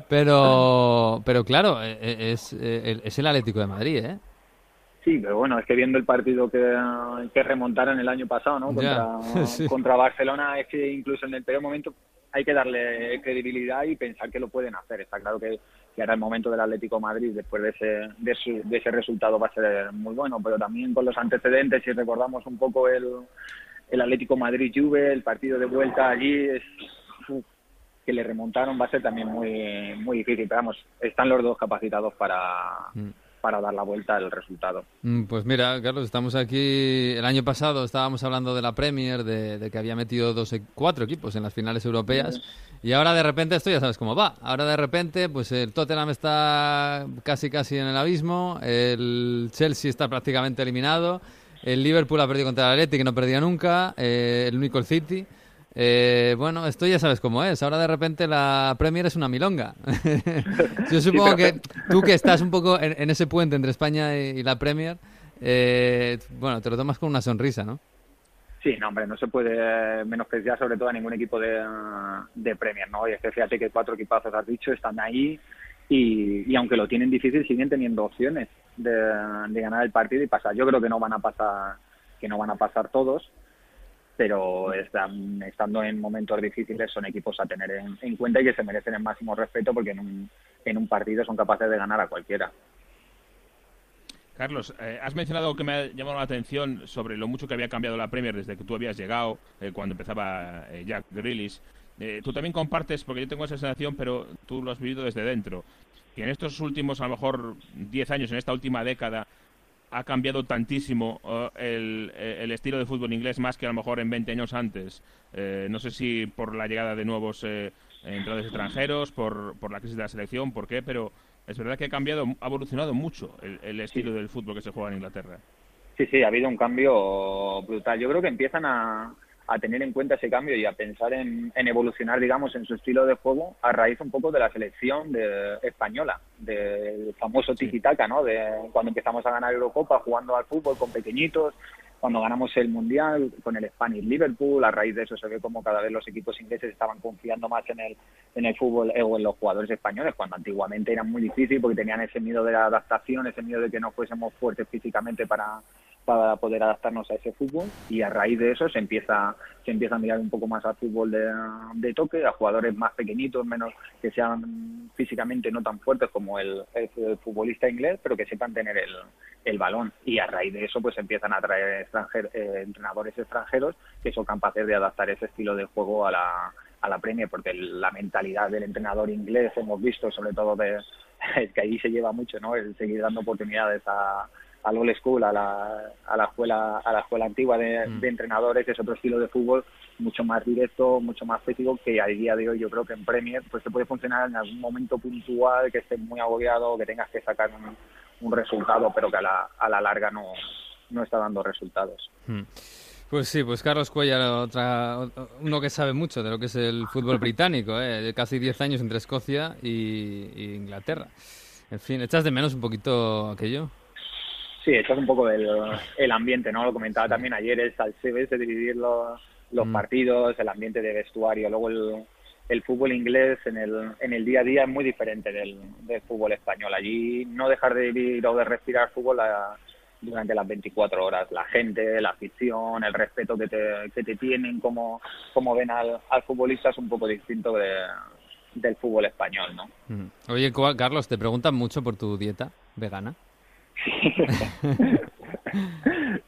Pero, pero claro, eh, eh, es, el- es el Atlético de Madrid, ¿eh? Sí, pero bueno, es que viendo el partido que, que remontaron el año pasado, ¿no? Contra, sí. contra Barcelona, es que incluso en el peor momento hay que darle credibilidad y pensar que lo pueden hacer. Está claro que, que ahora el momento del Atlético de Madrid, después de ese, de, su- de ese resultado, va a ser muy bueno, pero también con los antecedentes, si recordamos un poco el, el Atlético Madrid-Juve, el partido de vuelta allí, es, que le remontaron, va a ser también muy, muy difícil. Pero vamos, están los dos capacitados para, para dar la vuelta al resultado. Mm, Pues mira, Carlos, estamos aquí. El año pasado estábamos hablando de la Premier, de, de que había metido dos, e- cuatro equipos en las finales europeas. Y ahora de repente esto ya sabes cómo va. Ahora de repente, pues el Tottenham está casi casi en el abismo. El Chelsea está prácticamente eliminado. El Liverpool ha perdido contra el Atleti, que no perdía nunca. eh, el único el City. Eh, bueno, esto ya sabes cómo es. Ahora de repente la Premier es una milonga. Yo supongo que tú que estás un poco en, en ese puente entre España y, y la Premier, eh, bueno, te lo tomas con una sonrisa, ¿no? Sí, no, hombre, no se puede menospreciar sobre todo a ningún equipo de, de Premier, ¿no? Y es que fíjate que cuatro equipazos has dicho están ahí y, y aunque lo tienen difícil siguen teniendo opciones de, de ganar el partido y pasar. Yo creo que no van a pasar que no van a pasar todos, pero están, estando en momentos difíciles son equipos a tener en, en cuenta y que se merecen el máximo respeto porque en un, en un partido son capaces de ganar a cualquiera. Carlos, eh, has mencionado que me ha llamado la atención sobre lo mucho que había cambiado la Premier desde que tú habías llegado, eh, cuando empezaba eh, Jack Grealish. Tú también compartes, porque yo tengo esa sensación, pero tú lo has vivido desde dentro, que en estos últimos, a lo mejor, 10 años, en esta última década, ha cambiado tantísimo eh, el, eh, el estilo de fútbol inglés más que a lo mejor en 20 años antes. Eh, no sé si por la llegada de nuevos eh, entrenadores extranjeros, por, por la crisis de la selección, por qué, pero es verdad que ha cambiado, ha evolucionado mucho el, el estilo del fútbol que se juega en Inglaterra. Sí, sí, ha habido un cambio brutal. Yo creo que empiezan a, a tener en cuenta ese cambio y a pensar en, en, evolucionar, digamos, en su estilo de juego a raíz un poco de la selección de, española, del famoso tiki-taka, ¿no? De cuando empezamos a ganar Eurocopa jugando al fútbol con pequeñitos, cuando ganamos el Mundial con el Spanish Liverpool, a raíz de eso se ve como cada vez los equipos ingleses estaban confiando más en el, en el fútbol o en los jugadores españoles, cuando antiguamente era muy difícil porque tenían ese miedo de la adaptación, ese miedo de que no fuésemos fuertes físicamente para, para poder adaptarnos a ese fútbol y a raíz de eso se empieza se empieza a mirar un poco más al fútbol de, de toque, a jugadores más pequeñitos, menos que sean físicamente no tan fuertes como el, el, el futbolista inglés, pero que sepan tener el, el, balón. Y a raíz de eso pues empiezan a traer extranjer, eh, entrenadores extranjeros que son capaces de adaptar ese estilo de juego a la a la Premier porque la mentalidad del entrenador inglés hemos visto sobre todo de que ahí se lleva mucho no el seguir dando oportunidades a al old school, a la, a la escuela a la escuela antigua de, Mm. de entrenadores, es otro estilo de fútbol mucho más directo, mucho más físico, que a día de hoy yo creo que en Premier pues te puede funcionar en algún momento puntual, que estés muy agobiado, que tengas que sacar un, un resultado, pero que a la, a la larga no, no está dando resultados. Mm. Pues sí, pues Carlos Cuellar, otra, uno que sabe mucho de lo que es el fútbol británico, ¿eh? de casi 10 años entre Escocia y, y Inglaterra. En fin, ¿echas de menos un poquito aquello? Sí, eso es un poco el, el ambiente, ¿no? Lo comentaba también ayer, el salseo ese de dividir los, los Mm. partidos, el ambiente de vestuario, luego el, el fútbol inglés en el, en el día a día es muy diferente del, del fútbol español. Allí no dejar de vivir o de respirar fútbol a- durante las 24 horas. La gente, la afición, el respeto que te, que te tienen, cómo, cómo ven al, al futbolista es un poco distinto de, del fútbol español, ¿no? Mm. Oye, Carlos, ¿te preguntan mucho por tu dieta vegana?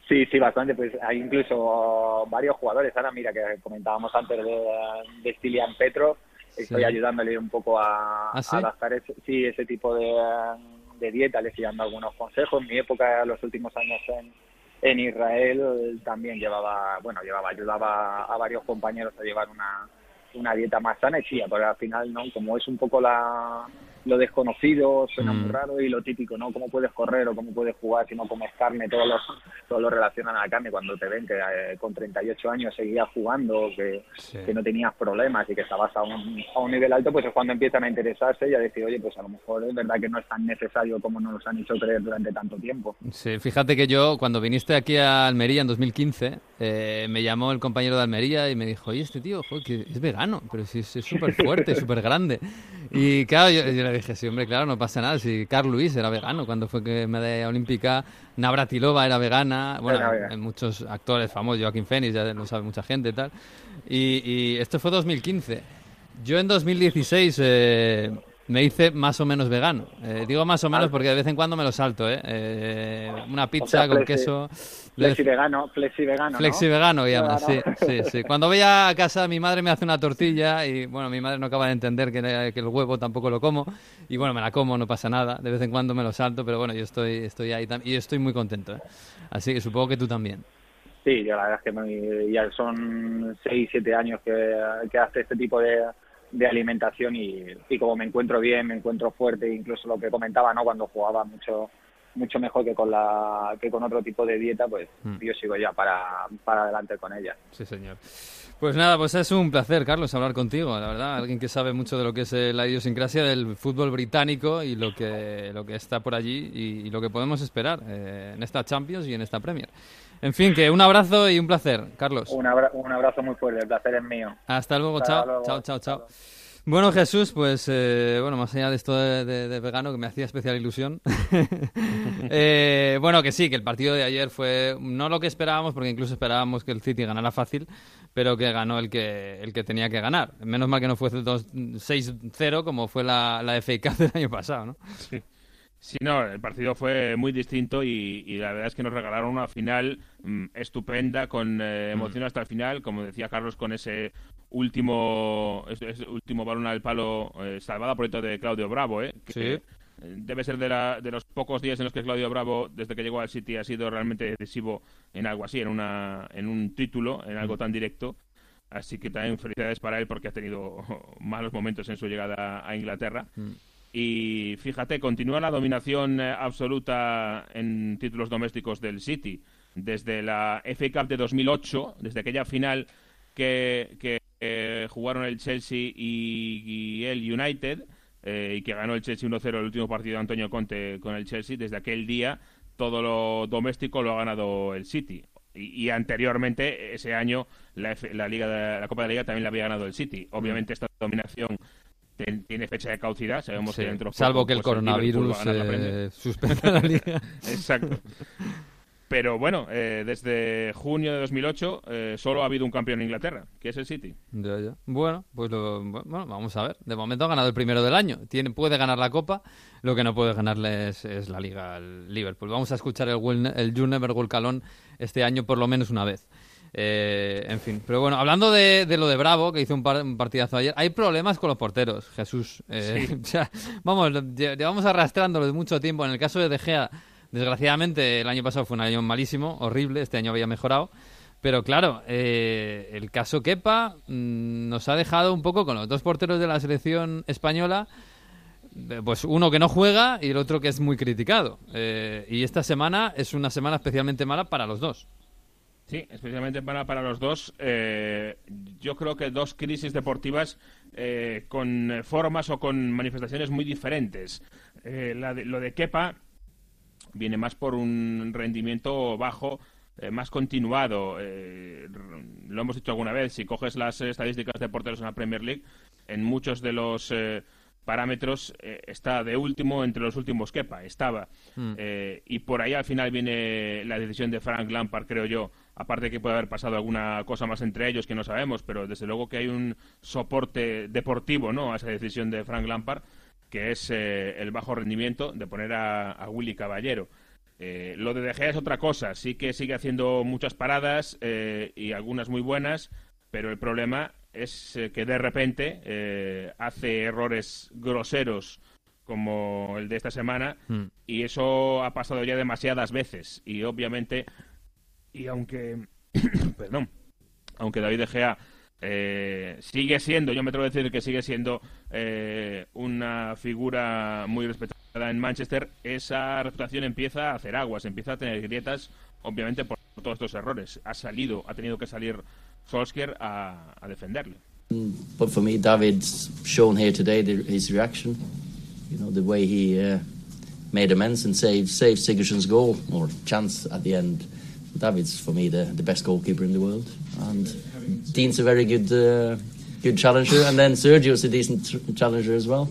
Sí, sí, bastante. Pues hay incluso varios jugadores. Ahora, mira, que comentábamos antes de, de Stilian Petrov. Estoy Sí. ayudándole un poco a, ¿Ah, sí? a adaptar ese, sí, ese tipo de, de dieta. Le estoy dando algunos consejos. En mi época, los últimos años en, en Israel, también llevaba, bueno, llevaba, ayudaba a varios compañeros a llevar una, una dieta más sana. Y sí, pero al final, ¿no? Como es un poco la lo desconocido suena Mm. muy raro y lo típico, ¿no? ¿Cómo puedes correr o cómo puedes jugar si no comes carne? Todos los, todos lo relacionan a la carne cuando te ven que eh, con 38 años seguías jugando, que, Sí. que no tenías problemas y que estabas a un, a un nivel alto, pues es cuando empiezan a interesarse y a decir, oye, pues a lo mejor es verdad que no es tan necesario como nos han hecho creer durante tanto tiempo. Sí, fíjate que yo, cuando viniste aquí a Almería en 2015, eh, me llamó el compañero de Almería y me dijo, oye, este tío, joder, que es vegano, pero si es es súper fuerte, súper grande. Y claro, yo, yo le dije, sí, hombre, claro, no pasa nada, si Carl Luis era vegano cuando fue que medalla olímpica, Navratilova era vegana, bueno, Era vegana. hay muchos actores famosos, Joaquín Phoenix, ya lo sabe mucha gente y tal. Y, y esto fue 2015. Yo en 2016 eh, me hice más o menos vegano. Eh, digo más o menos Ah. porque de vez en cuando me lo salto, ¿eh? Eh, una pizza O sea, con queso. Flexi vegano, flexi vegano, Flexi vegano, llama, sí, sí, sí. Cuando voy a casa, mi madre me hace una tortilla y, bueno, mi madre no acaba de entender que, que el huevo tampoco lo como. Y, bueno, me la como, no pasa nada. De vez en cuando me lo salto, pero, bueno, yo estoy, estoy ahí y estoy muy contento, ¿eh? Así que supongo que tú también. Sí, yo la verdad es que me- ya son 6, 7 años que, que hace este tipo de, de alimentación y, y como me encuentro bien, me encuentro fuerte, incluso lo que comentaba, ¿no? Cuando jugaba mucho mucho mejor que con la que con otro tipo de dieta, pues Mm. yo sigo ya para, para adelante con ella. Sí, señor. Pues nada, pues es un placer, Carlos, hablar contigo, la verdad. Alguien que sabe mucho de lo que es eh, la idiosincrasia del fútbol británico y lo que, lo que está por allí y, y lo que podemos esperar eh, en esta Champions y en esta Premier. En fin, que un abrazo y un placer, Carlos. Un, abra- un abrazo muy fuerte, el placer es mío. Hasta luego, Hasta chao, luego, chao, chao, chao. Bueno, Jesús, pues eh, bueno, más allá de esto de, vegano que me hacía especial ilusión, eh, bueno, que sí, que el partido de ayer fue no lo que esperábamos, porque incluso esperábamos que el City ganara fácil, pero que ganó el que el que tenía que ganar. Menos mal que no fue 2 6-0 como fue la, la FA del año pasado, ¿no? Sí, no, el partido fue muy distinto y, y la verdad es que nos regalaron una final mm, estupenda, con eh, emoción hasta el final, como decía Carlos, con ese último ese, último balón al palo eh, salvada por de Claudio Bravo, ¿eh? que, Sí. Debe ser de, la- de los pocos días en los que Claudio Bravo, desde que llegó al City, ha sido realmente decisivo en algo así, en, una, en un título, en algo tan directo. Así que también felicidades para él porque ha tenido malos momentos en su llegada a Inglaterra. Mm. Y fíjate, continúa la dominación eh, absoluta en títulos domésticos del City. Desde la FA Cup de 2008, desde aquella final que, que eh, jugaron el Chelsea y, y el United, eh, y que ganó el Chelsea 1-0 el último partido de Antonio Conte con el Chelsea, desde aquel día todo lo doméstico lo ha ganado el City. Y, y anteriormente, ese año, la, F- la, Liga de- la Copa de la Liga también la había ganado el City. Obviamente esta dominación ten- tiene fecha de caducidad, sabemos Sí, que dentro de Salvo poco, que el pues, coronavirus eh, suspenda la liga. Exacto. Pero bueno, eh, desde junio de 2008 eh, solo ha habido un campeón en Inglaterra, que es el City. Ya, ya. Bueno, pues lo- bueno, vamos a ver. De momento ha ganado el primero del año. Tiene, puede ganar la Copa. Lo que no puede ganarle es, es la Liga al Liverpool. Vamos a escuchar el, el You Never Walk Alone este año por lo menos una vez. Eh, en fin, pero bueno, hablando de, de lo de Bravo, que hizo un, par- un partidazo ayer, hay problemas con los porteros, Jesús. Eh, o sea, vamos, llevamos arrastrándolo de mucho tiempo. En el caso de De Gea, desgraciadamente, el año pasado fue un año malísimo, horrible, este año había mejorado. Pero claro, eh, el caso Kepa mm, nos ha dejado un poco con los dos porteros de la selección española, eh, pues uno que no juega y el otro que es muy criticado. Eh, y esta semana es una semana especialmente mala para los dos. Sí, especialmente para, para los dos. eh, yo creo que dos crisis deportivas eh, con formas o con manifestaciones muy diferentes. Eh, la de- lo de Kepa viene más por un rendimiento bajo, eh, más continuado. eh, lo hemos dicho alguna vez, si coges las estadísticas de porteros en la Premier League, en muchos de los parámetros eh, está de último entre los últimos Kepa, estaba. Eh, y por ahí al final viene la decisión de Frank Lampard, creo yo. Aparte que puede haber pasado alguna cosa más entre ellos que no sabemos, pero desde luego que hay un soporte deportivo ¿no? a esa decisión de Frank Lampard, que es eh, el bajo rendimiento de poner a, a Willy Caballero. Eh, lo de De Gea es otra cosa, sí que sigue haciendo muchas paradas eh, y algunas muy buenas, pero el problema es que de repente hace errores groseros como el de esta semana Mm. y eso ha pasado ya demasiadas veces y obviamente y aunque perdón aunque David De Gea eh, sigue siendo yo me atrevo a decir que sigue siendo eh, una figura muy respetada en Manchester esa reputación empieza a hacer aguas empieza a tener grietas obviamente por todos estos errores ha salido ha tenido que salir Solskjaer a, a defenderle But for me, David's shown here today the, his reaction. You know the way he uh, made amends and saved saved Sigurdsson's goal or chance at the end. David's for me the, the best goalkeeper in the world, and Dean's a very good uh, good challenger, and then Sergio's a decent challenger as well.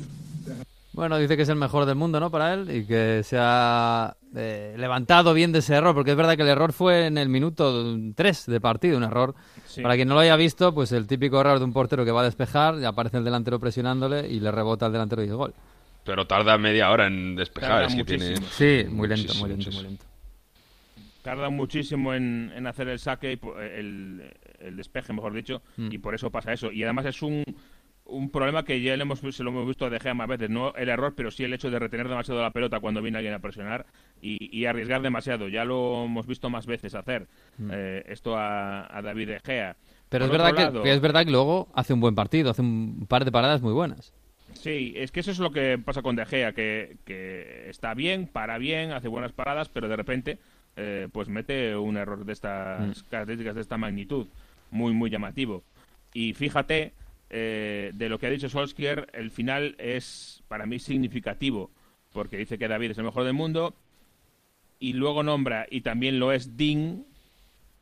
Bueno, dice que es el mejor del mundo, ¿no? Para él y que se ha eh, levantado bien de ese error, porque es verdad que el error fue en el minuto 3 de partido, un error. Sí. Para quien no lo haya visto, pues el típico error de un portero que va a despejar, y aparece el delantero presionándole y le rebota al delantero y el gol. Pero tarda media hora en despejar. Tarda es que tiene... Sí, muy lento, Muchísimo, muy lento, muy muchísimo. lento. Tarda muchísimo en, en hacer el saque, y el, el despeje, mejor dicho, Mm. y por eso pasa eso. Y además es un, un problema que ya le hemos, se lo hemos visto a De Gea más veces, no el error, pero sí el hecho de retener demasiado la pelota cuando viene alguien a presionar y, y arriesgar demasiado. Ya lo hemos visto más veces hacer eh, esto a, a David De Gea. Mm. Pero es verdad, que, que es verdad que luego hace un buen partido, hace un par de paradas muy buenas. Sí, es que eso es lo que pasa con De Gea, que, que está bien, para bien, hace buenas paradas, pero de repente eh, pues mete un error de estas características, de esta magnitud, muy, muy llamativo. Y fíjate, eh, de lo que ha dicho Solskjaer, el final es para mí significativo, porque dice que David es el mejor del mundo, y luego nombra, y también lo es Dean,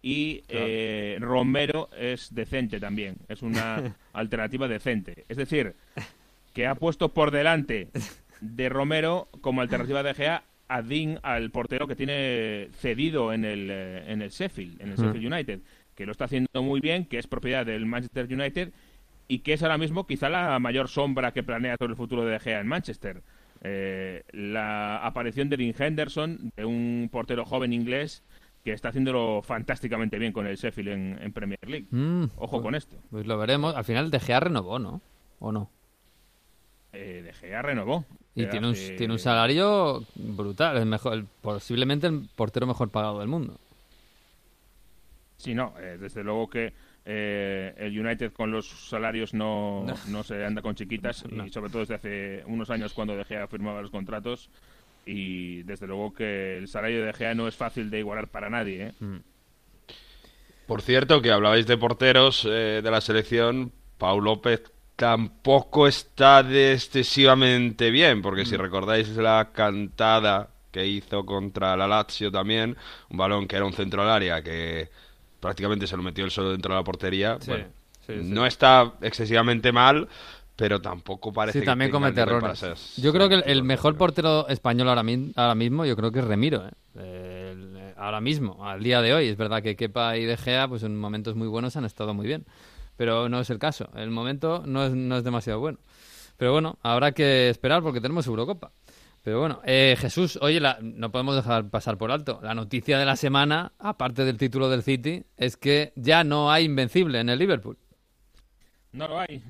y eh, Romero es decente también, es una alternativa decente. Es decir, que ha puesto por delante de Romero como alternativa de Gea a Dean, al portero que tiene cedido en el, eh, en el Sheffield, en el. Sheffield United, que lo está haciendo muy bien, que es propiedad del Manchester United y que es ahora mismo quizá la mayor sombra que planea sobre el futuro de De Gea en Manchester. Eh, la aparición de Dean Henderson, de un portero joven inglés que está haciéndolo fantásticamente bien con el Sheffield en, en Premier League. Mm, Ojo pues- con esto. Pues lo veremos. Al final De Gea renovó, ¿no? ¿O no? Eh, De Gea renovó. Y tiene un, tiene un salario brutal, el mejor, el- posiblemente el portero mejor pagado del mundo. Sí, no, eh, desde luego que eh, el United con los salarios no, no se anda con chiquitas y sobre todo desde hace unos años cuando De Gea firmaba los contratos y desde luego que el salario de De Gea no es fácil de igualar para nadie. ¿eh? Mm. Por cierto, que hablabais de porteros eh, de la selección, Pau López tampoco está de excesivamente bien, porque si recordáis la cantada que hizo contra la Lazio también, un balón que era un centro al área que prácticamente se lo metió él solo dentro de la portería. Sí, bueno, sí, sí. No está excesivamente mal, pero tampoco parece Sí, que también tenga comete errores. Yo creo que el, el mejor portero español ahora, mi- ahora mismo, yo creo que es Remiro. ¿eh? El- ahora mismo, al día de hoy. Es verdad que Kepa y De Gea, pues en momentos muy buenos han estado muy bien. Pero no es el caso. El momento no es, no es demasiado bueno. Pero bueno, habrá que esperar porque tenemos Eurocopa. Pero bueno, eh, Jesús, oye, la- no podemos dejar pasar por alto. La noticia de la semana, aparte del título del City, es que ya no hay invencible en el Liverpool. No lo hay.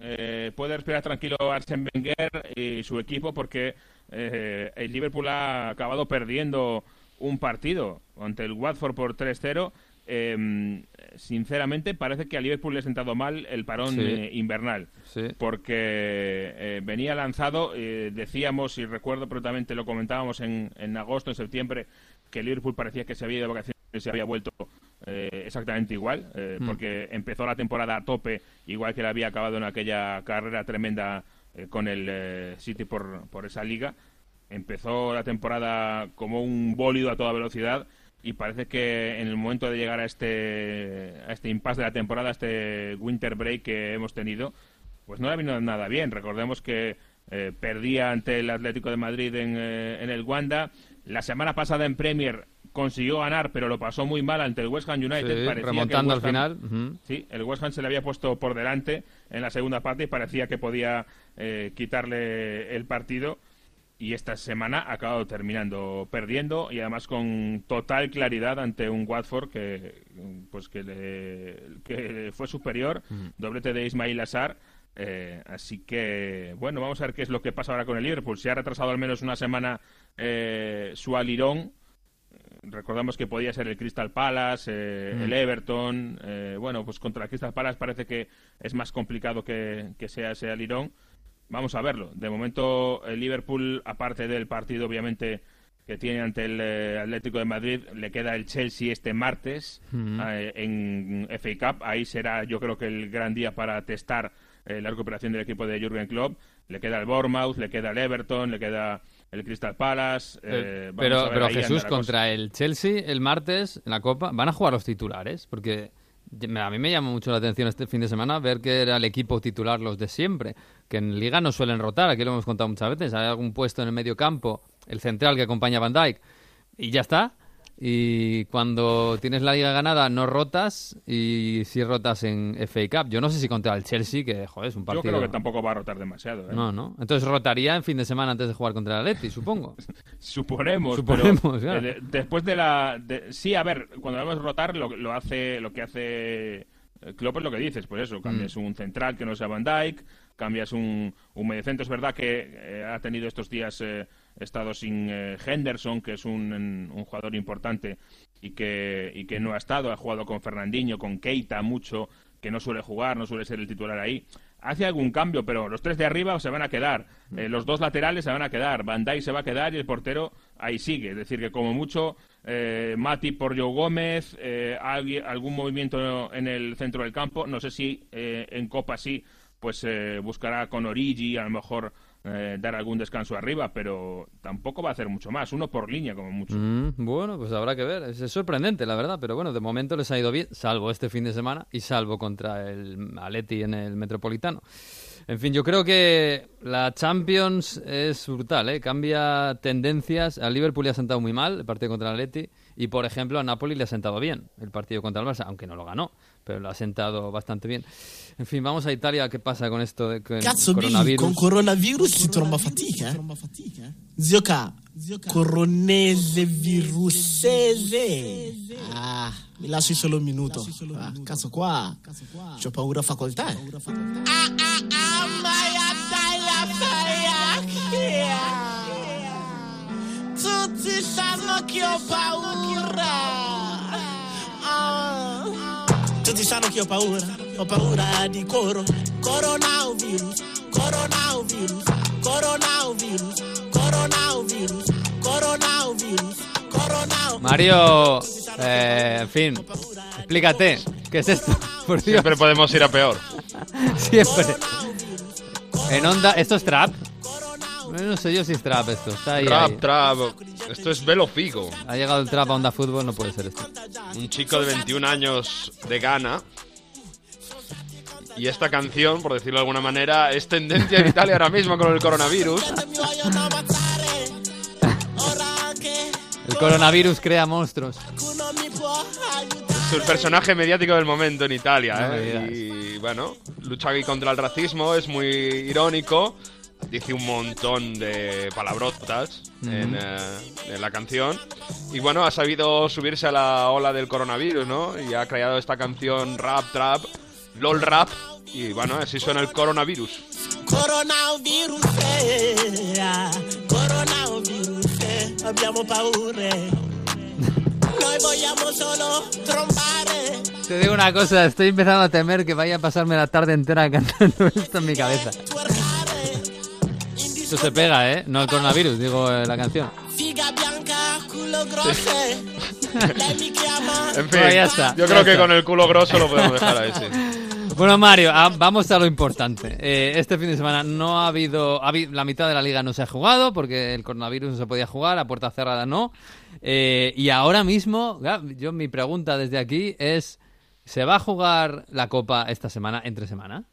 Eh, puede respirar tranquilo Arsene Wenger y su equipo porque eh, el Liverpool ha acabado perdiendo un partido ante el Watford por 3-0. Eh, sinceramente, parece que a Liverpool le ha sentado mal el parón Sí. eh, invernal. Sí. Porque eh, venía lanzado, eh, decíamos, y recuerdo perfectamente, lo comentábamos en, en agosto, en septiembre, que Liverpool parecía que se había ido de vacaciones y se había vuelto exactamente igual, eh, Mm. porque empezó la temporada a tope, igual que la había acabado en aquella carrera tremenda con el City por, por esa liga. Empezó la temporada como un bólido a toda velocidad y parece que en el momento de llegar a este, a este impasse de la temporada, a este winter break que hemos tenido, pues no le ha venido nada bien. Recordemos que eh, perdía ante el Atlético de Madrid en, eh, en el Wanda. La semana pasada en Premier consiguió ganar, pero lo pasó muy mal ante el West Ham United. Sí, Parecía que el remontando al West Ham- final. Sí, el West Ham se le había puesto por delante en la segunda parte y parecía que podía eh, quitarle el partido. Y esta semana ha acabado terminando perdiendo y además con total claridad ante un Watford que pues que, le- que fue superior, doblete de Ismail Assar. eh, así que, bueno, vamos a ver qué es lo que pasa ahora con el Liverpool. Se ha retrasado al menos una semana eh, su alirón, recordamos que podía ser el Crystal Palace, eh, Mm. el Everton. eh, bueno, pues contra el Crystal Palace parece que es más complicado que, que sea ese alirón. Vamos a verlo. De momento, el Liverpool, aparte del partido, obviamente, que tiene ante el eh, Atlético de Madrid, le queda el Chelsea este martes eh, en FA Cup. Ahí será, yo creo que el gran día para testar eh, la recuperación del equipo de Jürgen Klopp. Le queda el Bournemouth, le queda el Everton, le queda el Crystal Palace. eh, pero pero Jesús, cosa. contra el Chelsea el martes en la Copa, ¿van a jugar los titulares? Porque a mí me llama mucho la atención este fin de semana ver que era el equipo titular los de siempre, que en Liga no suelen rotar, aquí lo hemos contado muchas veces, hay algún puesto en el medio campo, el central que acompaña a Van Dijk, y ya está. Y cuando tienes la liga ganada no rotas y si rotas en FA Cup. Yo no sé si contra el Chelsea, que joder, es un Yo partido... creo que tampoco va a rotar demasiado. ¿eh? No, no. Entonces rotaría en fin de semana antes de jugar contra el Atleti, supongo. Suponemos, Suponemos, pero, claro. eh, después de la de- sí, a ver, cuando hablamos de rotar lo, lo hace lo que hace eh, Klopp es lo que dices, pues eso, cambias Mm. un central que no sea Van Dijk, cambias un, un mediocentro, es verdad que eh, ha tenido estos días eh, estado sin eh, Henderson, que es un, un jugador importante y que y que no ha estado, ha jugado con Fernandinho, con Keita mucho, que no suele jugar, no suele ser el titular ahí. Hace algún cambio, pero los tres de arriba se van a quedar. Eh, los dos laterales se van a quedar. Dijk se va a quedar y el portero ahí sigue. Es decir, que como mucho, eh, Mati por Joe Gómez, eh, algún movimiento en el centro del campo. No sé si eh, en Copa sí, pues eh, buscará con Origi, a lo mejor eh, dar algún descanso arriba, pero tampoco va a hacer mucho más. Uno por línea, como mucho. Mm, bueno, pues habrá que ver. Es, sorprendente, la verdad, pero bueno, de momento les ha ido bien, salvo este fin de semana y salvo contra el Atleti en el Metropolitano. En fin, yo creo que la Champions es brutal, ¿eh? Cambia tendencias. Al Liverpool le ha sentado muy mal el partido contra el Atleti y, por ejemplo, a Napoli le ha sentado bien el partido contra el Barça, aunque no lo ganó, pero lo ha sentado bastante bien. En fin, vamos a Italia. ¿Qué pasa con esto de con Billy, coronavirus? con coronavirus si tromba fatica. eh? Zio K, coronese virusese. Ah, mi lasci solo un minuto. Ah, cazzo qua, c'ho paura facoltà. eh. Tutti sanno che ho paura. Tutti sanno che ho paura, ho paura di coro, coronavirus, coronavirus, coronavirus, coronavirus, coronavirus, coronavirus. Mario, eh, en fin, explícate, ¿qué es esto? Por Dios. Siempre podemos ir a peor. Siempre. En onda, ¿esto es trap? No sé yo si es trap esto. Está ahí, Trap, ahí. trap. Esto es Velo Figo. Ha llegado el trap a onda fútbol, no puede ser esto. Un chico de 21 años de Ghana. Y esta canción, por decirlo de alguna manera, es tendencia en Italia ahora mismo con el coronavirus. El coronavirus crea monstruos. Es el personaje mediático del momento en Italia. No ¿eh? Y bueno, lucha aquí contra el racismo, es muy irónico. Dice un montón de palabrotas en, eh, en la canción. Y bueno, ha sabido subirse a la ola del coronavirus, ¿no? Y ha creado esta canción rap, trap, lol rap. Y bueno, así suena el coronavirus. Coronavirus, eh, ah, coronavirus, eh, abbiamo paure. Noi vogliamo solo trombare. Te digo una cosa, estoy empezando a temer que vaya a pasarme la tarde entera cantando esto en mi cabeza. Esto se pega, ¿eh? No el coronavirus, digo eh, la canción. Figa bianca, culo grosso. Lei mi chiama. En fin, Bueno, ya está, yo ya creo que está. con el culo grosso lo podemos dejar ahí, sí. Bueno, Mario, ah, vamos a lo importante. Eh, este fin de semana no ha habido, ha habido- La mitad de la liga no se ha jugado porque el coronavirus no se podía jugar, a puerta cerrada no. Eh, y ahora mismo, ya, yo mi pregunta desde aquí es: ¿se va a jugar la Copa esta semana, entre semana?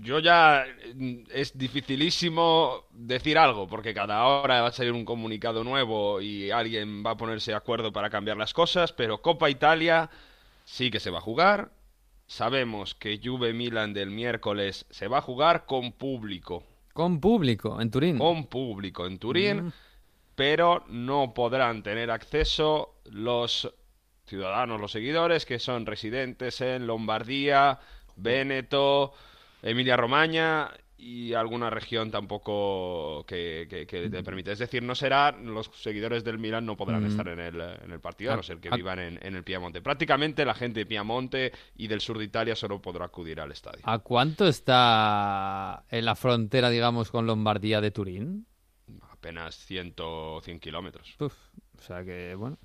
Yo ya mm, es dificilísimo decir algo, porque cada hora va a salir un comunicado nuevo y alguien va a ponerse de acuerdo para cambiar las cosas, pero Copa Italia sí que se va a jugar. Sabemos que Juve Milan del miércoles se va a jugar con público, Con público, en Turín. con público en Turín, Mm. pero no podrán tener acceso los ciudadanos, los seguidores que son residentes en Lombardía, Véneto, Emilia Romagna y alguna región tampoco que, que- que te permite. Es decir, no será, los seguidores del Milan no podrán Mm. estar en el, en el partido, a no ser que vivan en, en el Piamonte. Prácticamente la gente de Piamonte y del sur de Italia solo podrá acudir al estadio. ¿A cuánto está en la frontera, digamos, con Lombardía de Turín? Apenas 100, 100 kilómetros. O sea que, bueno.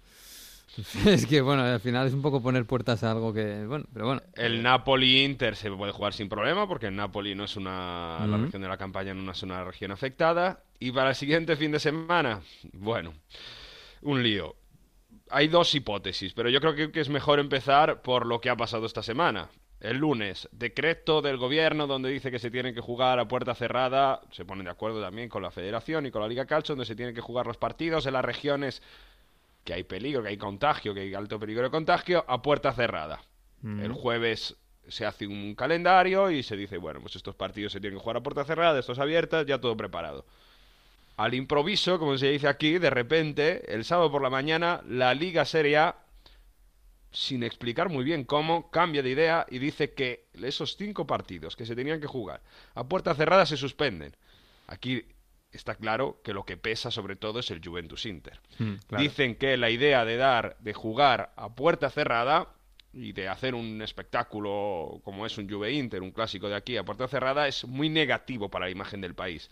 Es que, bueno, al final es un poco poner puertas a algo que, bueno, pero bueno. El Napoli-Inter se puede jugar sin problema porque el Napoli no es una la región de la campaña no es una región afectada y para el siguiente fin de semana, bueno, un lío. Hay dos hipótesis, pero yo creo que, que es mejor empezar por lo que ha pasado esta semana. El lunes, decreto del gobierno donde dice que se tienen que jugar a puerta cerrada, se ponen de acuerdo también con la federación y con la Liga Calcio, donde se tienen que jugar los partidos en las regiones que hay peligro, que hay contagio, que hay alto peligro de contagio, a puerta cerrada. El jueves se hace un calendario y se dice, bueno, pues estos partidos se tienen que jugar a puerta cerrada, estos abiertas, ya todo preparado. Al improviso, como se dice aquí, de repente, el sábado por la mañana, la Liga Serie A, sin explicar muy bien cómo, cambia de idea y dice que esos cinco partidos que se tenían que jugar a puerta cerrada se suspenden. Aquí está claro que lo que pesa sobre todo es el Juventus Inter. Mm, claro. Dicen que la idea de dar, de jugar a puerta cerrada y de hacer un espectáculo como es un Juve Inter, un clásico de aquí a puerta cerrada, es muy negativo para la imagen del país.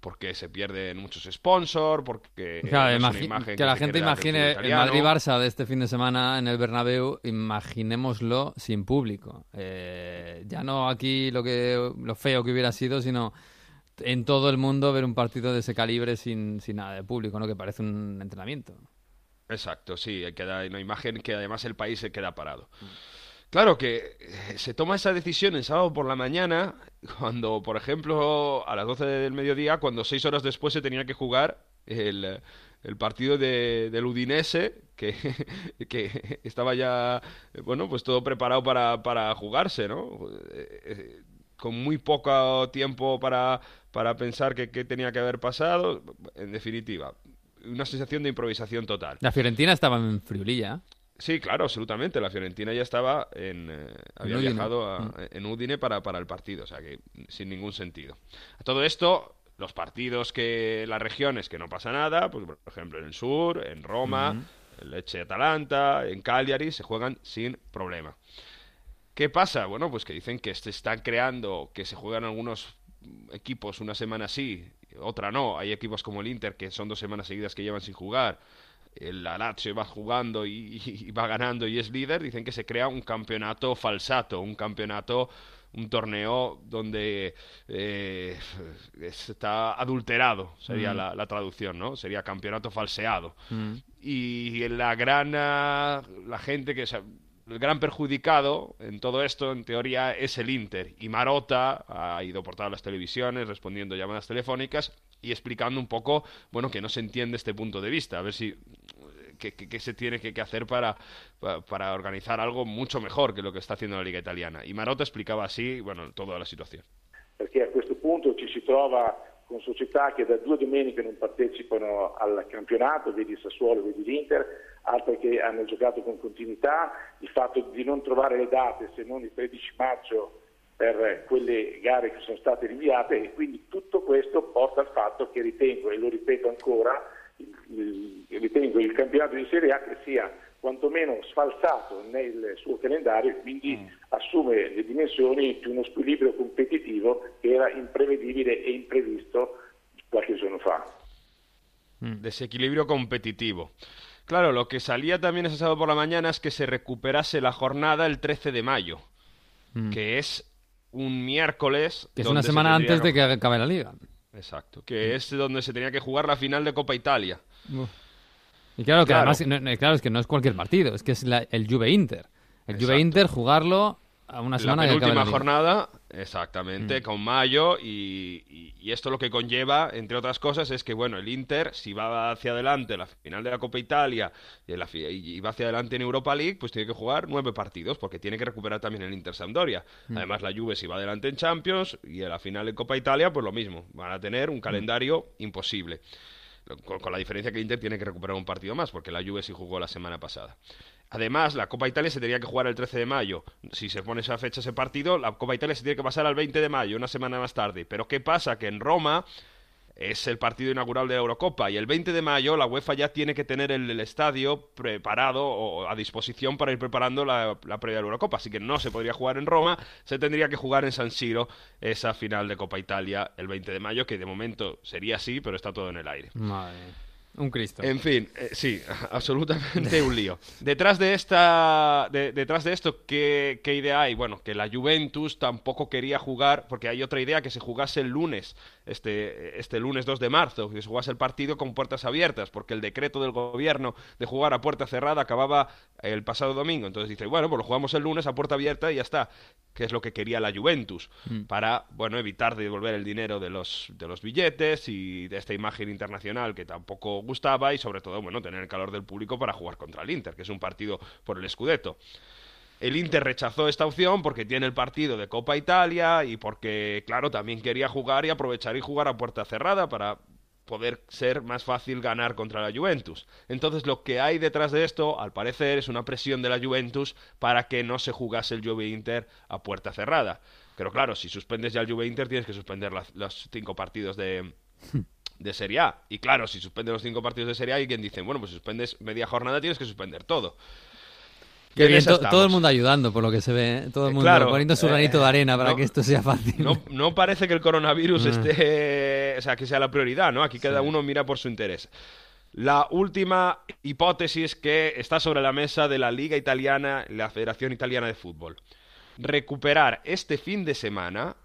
Porque se pierden muchos sponsors, porque Claro, no es una imagen que la se gente imagine el. Madrid-Barça de este fin de semana en el Bernabéu, imaginémoslo sin público. Eh, ya no aquí lo que lo feo que hubiera sido, sino en todo el mundo ver un partido de ese calibre sin, sin nada de público, ¿no? Que parece un entrenamiento. Exacto, sí, queda una imagen que además el país se queda parado. Claro que eh, se toma esa decisión el sábado por la mañana, cuando, por ejemplo, a las 12 del mediodía, cuando seis horas después se tenía que jugar el, el partido de, del Udinese, que, que estaba ya, eh, bueno, pues todo preparado para, para jugarse, ¿no? Con muy poco tiempo para, para pensar que, que tenía que haber pasado, en definitiva, una sensación de improvisación total. La Fiorentina estaba en Friulilla. Sí, claro, absolutamente. La Fiorentina ya estaba en. eh, había Udine. viajado a- Mm. en Udine para, para el partido, o sea que sin ningún sentido. A todo esto, los partidos que. las regiones que no pasa nada, pues por ejemplo en el sur, en Roma, en Leche Atalanta, en Cagliari, se juegan sin problema. ¿Qué pasa? Bueno, pues que dicen que se están creando, que se juegan algunos equipos una semana sí, otra no. Hay equipos como el Inter que son dos semanas seguidas que llevan sin jugar. El Lazio va jugando y, y va ganando y es líder. Dicen que se crea un campeonato falsato, un campeonato un torneo donde eh, está adulterado, sería Mm. la, la traducción, ¿no? Sería campeonato falseado. Mm. Y la gran, la gente que, o sea, el gran perjudicado en todo esto, en teoría, es el Inter. Y Marota ha ido por todas las televisiones respondiendo llamadas telefónicas y explicando un poco, bueno, que no se entiende este punto de vista. A ver si qué, se tiene que, hacer para, pa- para organizar algo mucho mejor que lo que está haciendo la Liga Italiana. Y Marotta explicaba así, bueno, toda la situación. perché a questo punto ci si trova con società che da due domeniche non partecipano al campionato, vedi Sassuolo, vedi l'Inter, altre che hanno giocato con continuità, il fatto di non trovare le date se non il 13 maggio per quelle gare che sono state rinviate e quindi tutto questo porta al fatto che ritengo, e lo ripeto ancora, il- il- ritengo il campionato di Serie A che sia quantomeno sfalsato nel suo calendario e quindi assume le dimensioni di uno squilibrio competitivo che era imprevedibile e imprevisto qualche giorno fa. Desequilibrio competitivo. Claro, lo que salía también ese sábado por la mañana es que se recuperase la jornada el 13 de mayo, Mm. que es un miércoles. Que es una se semana antes de que acabe la liga. Exacto, que es donde se tenía que jugar la final de Copa Italia. Y claro, que Claro. además, no- claro, es que no es cualquier partido, es que es la- el Juve Inter. El Juve Exacto. Inter jugarlo a una semana la que acabe penúltima la jornada, exactamente, Mm. con Mayo, y, y- y esto lo que conlleva, entre otras cosas, es que, bueno, el Inter, si va hacia adelante la final de la Copa Italia y, la va hacia adelante en Europa League, pues tiene que jugar nueve partidos, porque tiene que recuperar también el Inter Sampdoria. Mm. Además, la Juve, si va adelante en Champions y en la final en Copa Italia, pues lo mismo, van a tener un calendario imposible. Con, con la diferencia que el Inter tiene que recuperar un partido más, porque la Juve sí jugó la semana pasada. Además, la Copa Italia se tenía que jugar el 13 de mayo. Si se pone esa fecha, ese partido, la Copa Italia se tiene que pasar al 20 de mayo, una semana más tarde. Pero ¿qué pasa? Que en Roma es el partido inaugural de la Eurocopa y el 20 de mayo la UEFA ya tiene que tener el, estadio preparado o a disposición para ir preparando la, la previa de la Eurocopa. Así que no se podría jugar en Roma, se tendría que jugar en San Siro esa final de Copa Italia el 20 de mayo, que de momento sería así, pero está todo en el aire. Madre. Un Cristo. En fin, eh, sí, absolutamente un lío. Detrás de esta, de- detrás de esto, ¿qué, qué idea hay? Bueno, que la Juventus tampoco quería jugar, porque hay otra idea que se jugase el lunes, este, este lunes 2 de marzo, que se jugase el partido con puertas abiertas, porque el decreto del gobierno de jugar a puerta cerrada acababa el pasado domingo. Entonces dice, bueno, pues lo jugamos el lunes a puerta abierta y ya está, que es lo que quería la Juventus, Mm. para, bueno, evitar devolver el dinero de los, de los billetes y de esta imagen internacional que tampoco gustaba y sobre todo, bueno, tener el calor del público para jugar contra el Inter, que es un partido por el Scudetto. El Inter rechazó esta opción porque tiene el partido de Copa Italia y porque, claro, también quería jugar y aprovechar y jugar a puerta cerrada para poder ser más fácil ganar contra la Juventus. Entonces lo que hay detrás de esto, al parecer, es una presión de la Juventus para que no se jugase el Juve Inter a puerta cerrada. Pero claro, si suspendes ya el Juve Inter tienes que suspender las- los cinco partidos de, de Serie A. Y claro, si suspendes los cinco partidos de Serie A, hay quien dice, bueno, pues si suspendes media jornada tienes que suspender todo. Qué bien, to- todo el mundo ayudando, por lo que se ve. ¿eh? Todo el Eh, mundo claro, poniendo su eh, granito de arena para no- que esto sea fácil. No, no parece que el coronavirus Ah. esté, o sea, que sea la prioridad, ¿no? Aquí cada uno mira por su interés. La última hipótesis que está sobre la mesa de la Liga Italiana, la Federación Italiana de Fútbol. Recuperar este fin de semana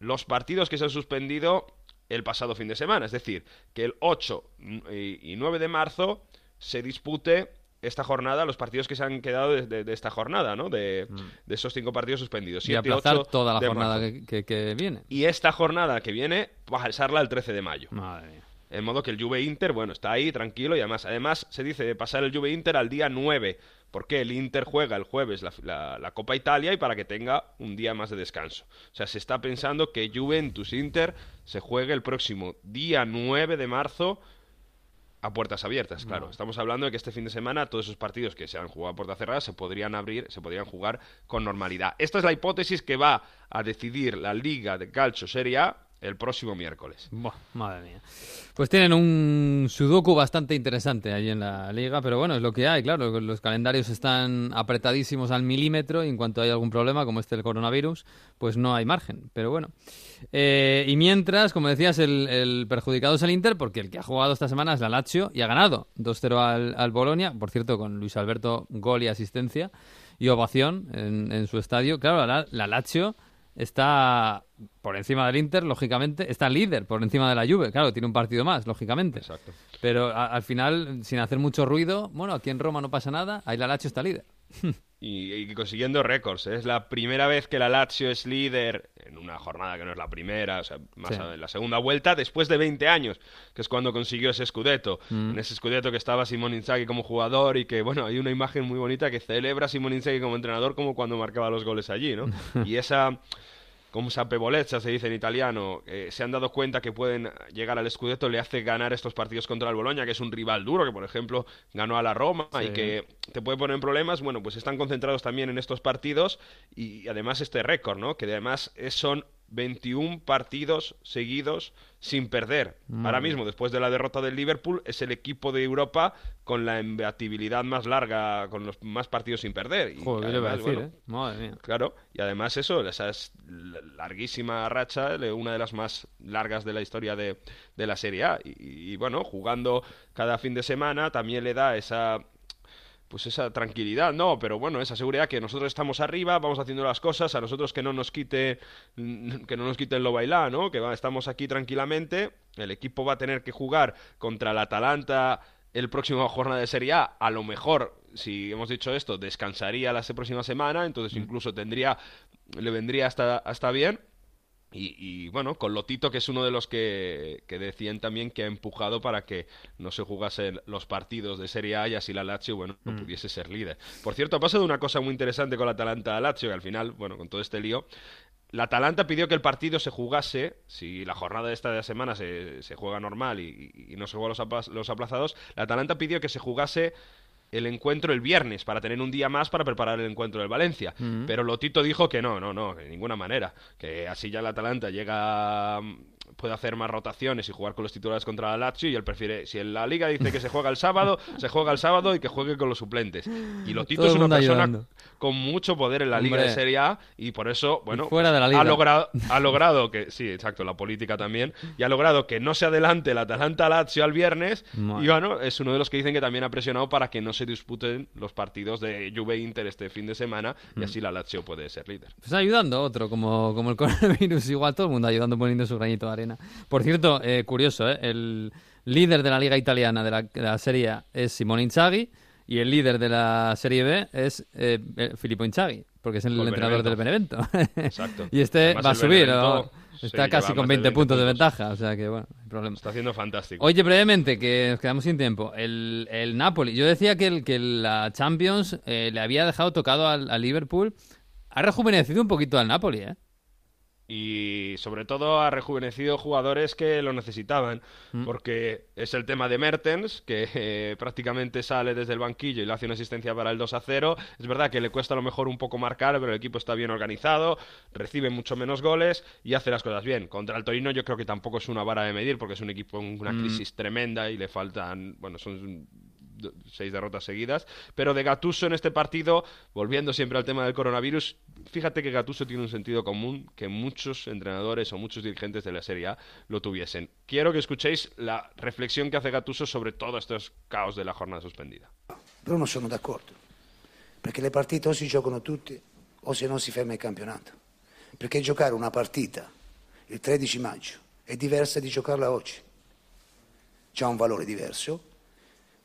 los partidos que se han suspendido el pasado fin de semana. Es decir, que el 8 y y 9 de marzo se dispute esta jornada, los partidos que se han quedado de, de- de esta jornada, ¿no? De, de esos cinco partidos suspendidos. y 7 aplazar 8 toda la jornada que, que- que viene. Y esta jornada que viene, pasarla el 13 de mayo. Madre mía. En modo que el Juve Inter, bueno, está ahí tranquilo y además, además se dice de pasar el Juve Inter al día 9, porque el Inter juega el jueves la, la- la Copa Italia y para que tenga un día más de descanso. O sea, se está pensando que Juventus Inter se juegue el próximo día 9 de marzo a puertas abiertas, claro. Estamos hablando de que este fin de semana todos esos partidos que se han jugado a puerta cerrada se podrían abrir, se podrían jugar con normalidad. Esta es la hipótesis que va a decidir la Liga de Calcio Serie A el próximo miércoles. Madre mía. Pues tienen un sudoku bastante interesante ahí en la liga, pero bueno, es lo que hay, claro. Los calendarios están apretadísimos al milímetro y en cuanto hay algún problema, como este el coronavirus, pues no hay margen. Pero bueno. Eh, y mientras, como decías, el, perjudicado es el Inter, porque el que ha jugado esta semana es la Lazio y ha ganado 2-0 al, al Bolonia, por cierto, con Luis Alberto gol y asistencia y ovación en, en su estadio. Claro, la, la Lazio está por encima del Inter, lógicamente, está líder por encima de la Juve, claro, tiene un partido más, lógicamente. Exacto. Pero a- al final, sin hacer mucho ruido, bueno, aquí en Roma no pasa nada, ahí la Lazio está líder. Y, y consiguiendo récords. ¿eh? Es la primera vez que la Lazio es líder en una jornada que no es la primera, o sea, más Sí. en la segunda vuelta, después de 20 años, que es cuando consiguió ese Scudetto. Mm. En ese Scudetto que estaba Simón Inzaghi como jugador y que, bueno, hay una imagen muy bonita que celebra a Simón Inzaghi como entrenador como cuando marcaba los goles allí, ¿no? y esa como sapevolezza se dice en italiano, eh, se han dado cuenta que pueden llegar al Scudetto, le hace ganar estos partidos contra el Boloña, que es un rival duro, que por ejemplo ganó a la Roma y que te puede poner en problemas, bueno, pues están concentrados también en estos partidos y además este récord, ¿no? Que además son 21 partidos seguidos sin perder. Ahora mismo, después de la derrota del Liverpool, es el equipo de Europa con la embatibilidad más larga, con los más partidos sin perder. Y Joder, ¿qué le iba a además, decir, bueno, eh? Madre mía. Claro, y además eso, esa es la- larguísima racha, una de las más largas de la historia de, de la Serie A. Y, y, bueno, jugando cada fin de semana también le da esa pues esa tranquilidad, no, pero bueno, esa seguridad que nosotros estamos arriba, vamos haciendo las cosas, a nosotros que no nos quite que no nos quiten lo bailá, ¿no? Que va- estamos aquí tranquilamente, el equipo va a tener que jugar contra el Atalanta el próximo jornada de Serie A, a lo mejor, si hemos dicho esto, descansaría la próxima semana, entonces incluso tendría, le vendría hasta, hasta bien. Y, y, bueno, con Lotito, que es uno de los que, que decían también que ha empujado para que no se jugasen los partidos de Serie A y así la Lazio, bueno, no Mm. pudiese ser líder. Por cierto, ha pasado una cosa muy interesante con la Atalanta-Lazio, que al final, bueno, con todo este lío, la Atalanta pidió que el partido se jugase, si la jornada de esta de la semana se, se juega normal y, y no se juegan los, apla- los aplazados, la Atalanta pidió que se jugase el encuentro el viernes para tener un día más para preparar el encuentro del Valencia. Pero Lotito dijo que no, no, no, de ninguna manera. Que así ya el Atalanta llega, puede hacer más rotaciones y jugar con los titulares contra la Lazio y él prefiere, si en la liga dice que se juega el sábado, se juega el sábado y que juegue con los suplentes. Y Lotito Todo es una persona ayudando. con mucho poder en la liga Hombre. de Serie A y por eso, bueno, fuera de la liga. ha logrado ha logrado que sí, exacto, la política también y ha logrado que no se adelante el Atalanta Lazio al viernes Madre. y bueno, es uno de los que dicen que también ha presionado para que no se disputen los partidos de Juve Inter este fin de semana y Mm. así la Lazio puede ser líder. Pues ayudando otro, como, como el coronavirus, igual todo el mundo ayudando poniendo su granito arena. Por cierto, eh, curioso, ¿eh? el líder de la liga italiana de la, de la Serie A es Simone Inzaghi y el líder de la Serie B es eh, eh, Filippo Inzaghi, porque es el entrenador del Benevento. Exacto. y este Además, va a subir, está casi con de 20, 20 puntos de ventaja, o sea que bueno, no hay problema. Está haciendo fantástico. Oye, brevemente, que nos quedamos sin tiempo. El, el Napoli. Yo decía que, el, que la Champions eh, le había dejado tocado al, al Liverpool. Ha rejuvenecido un poquito al Napoli, ¿eh? Y sobre todo ha rejuvenecido jugadores que lo necesitaban, Mm. porque es el tema de Mertens, que eh, prácticamente sale desde el banquillo y le hace una asistencia para el 2 a 0. Es verdad que le cuesta a lo mejor un poco marcar, pero el equipo está bien organizado, recibe mucho menos goles y hace las cosas bien. Contra el Torino yo creo que tampoco es una vara de medir, porque es un equipo en una Mm. crisis tremenda y le faltan, bueno, son seis derrotas seguidas. Pero de Gatuso en este partido, volviendo siempre al tema del coronavirus, fíjate que Gatuso tiene un sentido común que muchos entrenadores o muchos dirigentes de la Serie A lo tuviesen. Quiero que escuchéis la reflexión que hace Gatuso sobre todo estos caos de la jornada suspendida. Però non sono d'accordo, perché le partite o si giocano tutte o se no si ferma il campionato. Perché giocare una partita il 13 maggio è diversa di giocarla oggi. C'ha un valore diverso,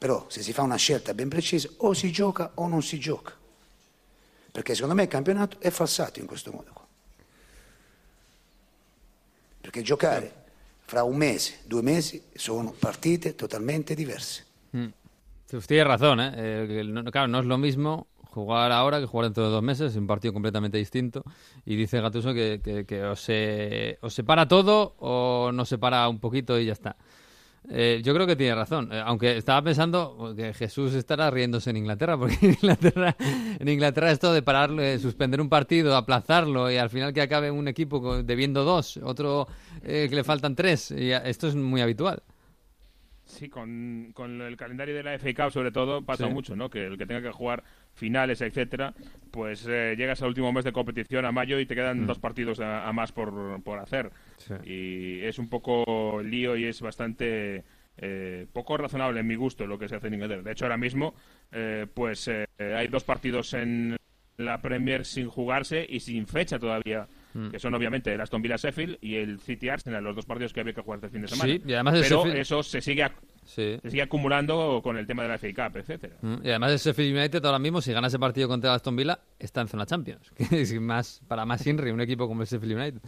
però se si fa una scelta ben precisa o si gioca o non si gioca. Perché secondo me il campionato è falsato in questo modo qua. Perché giocare fra un mese, due mesi sono partite totalmente diverse. Mm. Pues Tienes razón, ¿eh? Eh, no- claro, no es lo mismo jugar ahora que jugar dentro de dos meses, es un partido completamente distinto. Y dice Gatuso que, que, que o, se, o se para todo o no se para un poquito y ya está. Eh, yo creo que tiene razón, eh, aunque estaba pensando que Jesús estará riéndose en Inglaterra, porque en Inglaterra, en Inglaterra esto de parar, eh, suspender un partido, aplazarlo y al final que acabe un equipo debiendo dos, otro eh, que le faltan tres, y esto es muy habitual. Sí, con, con el calendario de la FA Cup sobre todo pasa Sí. mucho, ¿no? Que el que tenga que jugar finales, etcétera, pues eh, llegas al último mes de competición a mayo y te quedan Mm. dos partidos a, a más por, por hacer. Sí. Y es un poco lío y es bastante eh, poco razonable en mi gusto lo que se hace en Inglaterra. De hecho, ahora mismo, eh, pues eh, hay dos partidos en la Premier sin jugarse y sin fecha todavía. Mm. Que son obviamente el Aston Villa Sheffield y el City Arsenal, los dos partidos que había que jugar este fin de semana. Sí, y además Pero Sheffield- eso se sigue, ac- Sí. se sigue acumulando con el tema de la FA Cup, etcétera. Mm, Y además el Sheffield United ahora mismo, si gana ese partido contra el Aston Villa, está en zona Champions. Que es más, para más Inri, un equipo como el Sheffield United.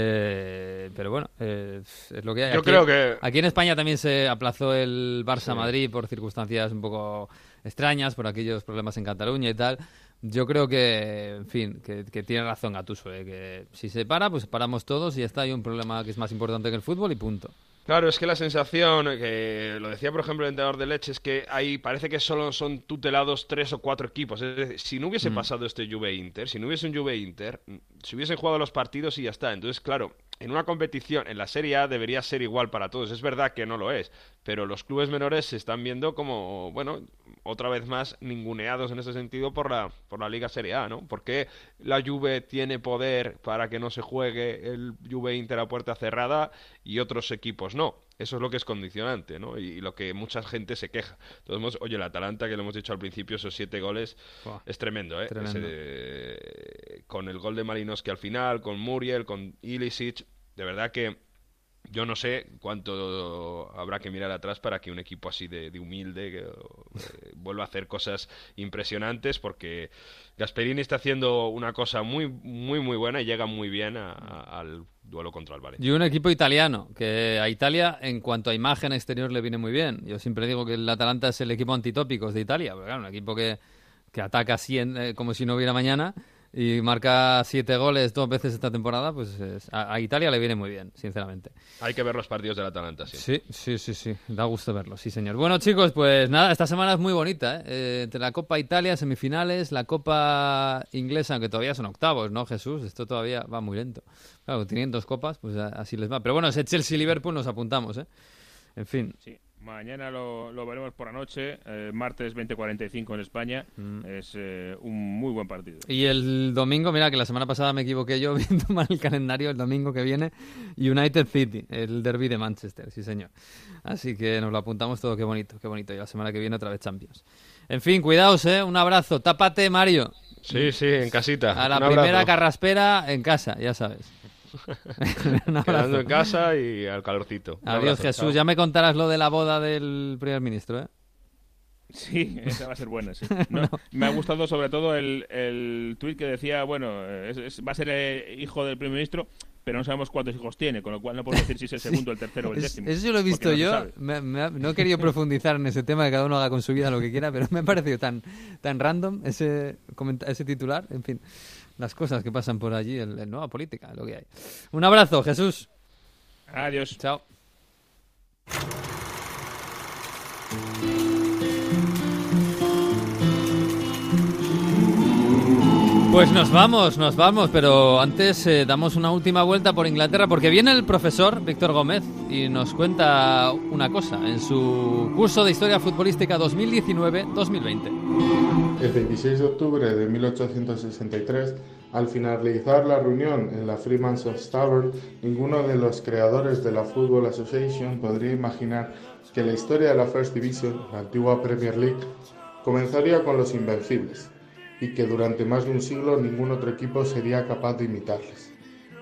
Eh, pero bueno, eh, es lo que hay. Yo Aquí- creo que- Aquí en España también se aplazó el Barça-Madrid por circunstancias un poco extrañas, por aquellos problemas en Cataluña y tal. Yo creo que, en fin, que, que tiene razón Gatuso, eh, que si se para, pues paramos todos y ya está. Hay un problema que es más importante que el fútbol y punto. Claro, es que la sensación, que lo decía por ejemplo el entrenador de Leche, es que ahí parece que solo son tutelados tres o cuatro equipos. Es decir, si no hubiese Mm. pasado este Juve Inter, si no hubiese un Juve Inter, mm, si hubiesen jugado los partidos y ya está. Entonces, claro, en una competición, en la Serie A debería ser igual para todos. Es verdad que no lo es, pero los clubes menores se están viendo como, bueno, otra vez más ninguneados en ese sentido por la, por la Liga Serie A, ¿no? Porque la Juve tiene poder para que no se juegue el Juve Inter a puerta cerrada y otros equipos no. Eso es lo que es condicionante, ¿no? Y, lo que mucha gente se queja. Entonces, oye, el Atalanta, que lo hemos dicho al principio, esos siete goles, es tremendo, ¿eh? Tremendo. Ese- con el gol de Malinowski al final, con Muriel, con Ilicic, de verdad que yo no sé cuánto habrá que mirar atrás para que un equipo así de, de humilde eh, vuelva a hacer cosas impresionantes porque Gasperini está haciendo una cosa muy muy muy buena y llega muy bien a- al duelo contra el Valencia. Y un equipo italiano, que a Italia, en cuanto a imagen exterior, le viene muy bien. Yo siempre digo que el Atalanta es el equipo antitópicos de Italia, claro, un equipo que, que ataca cien, eh, como si no hubiera mañana y marca siete goles dos veces esta temporada, pues es- a, a Italia le viene muy bien, sinceramente. Hay que ver los partidos del Atalanta, sí. Sí, sí, sí, sí, da gusto verlo, sí señor. Bueno chicos, pues nada, esta semana es muy bonita, ¿eh? Eh, entre la Copa Italia, semifinales, la Copa Inglesa, aunque todavía son octavos, ¿no, Jesús? Esto todavía va muy lento. Claro, tienen dos copas, pues a- así les va. Pero bueno, ese Chelsea-Liverpool nos apuntamos, ¿eh? En fin. Sí, mañana lo, lo veremos por la noche, eh, martes 20.45 en España. Es eh, un muy buen partido. Y el domingo, mira que la semana pasada me equivoqué yo viendo mal el calendario, el domingo que viene, United City, el derby de Manchester, sí señor. Así que nos lo apuntamos todo, qué bonito, qué bonito. Y la semana que viene otra vez Champions. En fin, cuidaos, ¿eh? Un abrazo. Tápate, Mario. Sí, sí, en casita. A la Un abrazo. primera carraspera en casa, ya sabes. Un abrazo. Quedando en casa y al calorcito. Un Adiós, abrazo, Jesús. chao. Ya me contarás lo de la boda del primer ministro, ¿eh? Sí, esa va a ser buena, sí. No, Me ha gustado sobre todo el, el tuit que decía, bueno, es- es- va a ser eh, hijo del primer ministro, pero no sabemos cuántos hijos tiene, con lo cual no puedo decir si es el segundo, el tercero o el Es- décimo. Eso yo lo he visto no yo. Me- me ha- no he querido profundizar en ese tema, que cada uno haga con su vida lo que quiera, pero me ha parecido tan, tan random ese, ese titular. En fin, las cosas que pasan por allí, el, el nueva política, lo que hay. Un abrazo, Jesús. Adiós. Chao. Pues nos vamos, nos vamos, pero antes eh, damos una última vuelta por Inglaterra porque viene el profesor Víctor Gómez y nos cuenta una cosa en su curso de Historia Futbolística 2019-2020. El 26 de octubre de 1863, al finalizar la reunión en la Freeman's Tavern, ninguno de los creadores de la Football Association podría imaginar que la historia de la First Division, la antigua Premier League, comenzaría con los Invencibles y que durante más de un siglo ningún otro equipo sería capaz de imitarles.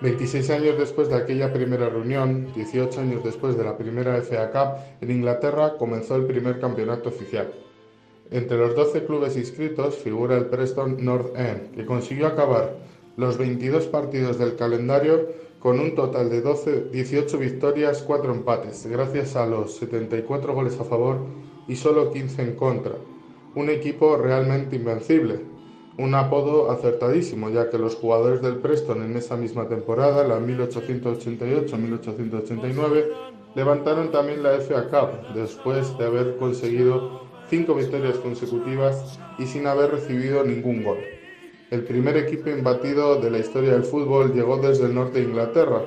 26 años después de aquella primera reunión, 18 años después de la primera FA Cup, en Inglaterra comenzó el primer campeonato oficial. Entre los 12 clubes inscritos figura el Preston North End, que consiguió acabar los 22 partidos del calendario con un total de 12, 18 victorias, 4 empates, gracias a los 74 goles a favor y solo 15 en contra. Un equipo realmente invencible, un apodo acertadísimo, ya que los jugadores del Preston en esa misma temporada, la 1888-1889, levantaron también la FA Cup después de haber conseguido cinco victorias consecutivas y sin haber recibido ningún gol. El primer equipo imbatido de la historia del fútbol llegó desde el norte de Inglaterra,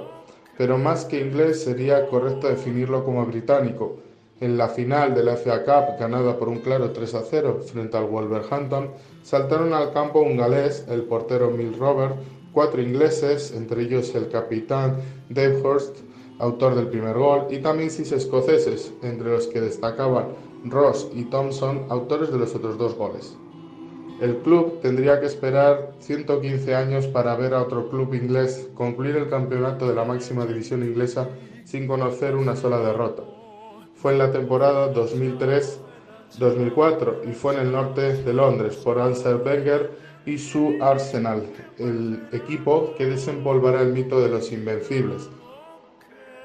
pero más que inglés sería correcto definirlo como británico. En la final de la FA Cup, ganada por un claro 3 a 0 frente al Wolverhampton, saltaron al campo un galés, el portero Mill Robert, cuatro ingleses, entre ellos el capitán Dave Hurst, autor del primer gol, y también seis escoceses, entre los que destacaban Ross y Thompson, autores de los otros dos goles. El club tendría que esperar 115 años para ver a otro club inglés concluir el campeonato de la máxima división inglesa sin conocer una sola derrota. Fue en la temporada 2003-2004 y fue en el norte de Londres por Ansel Wenger y su Arsenal, el equipo que desenvolverá el mito de los invencibles.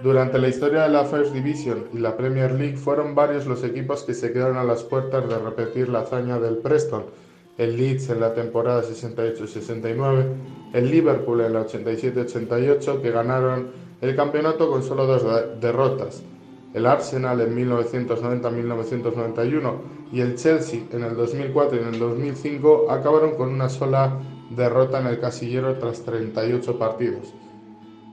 Durante la historia de la First Division y la Premier League fueron varios los equipos que se quedaron a las puertas de repetir la hazaña del Preston, el Leeds en la temporada 68-69, el Liverpool en la 87-88 que ganaron el campeonato con solo dos derrotas, el Arsenal en 1990-1991 y el Chelsea en el 2004 y en el 2005 acabaron con una sola derrota en el casillero tras 38 partidos.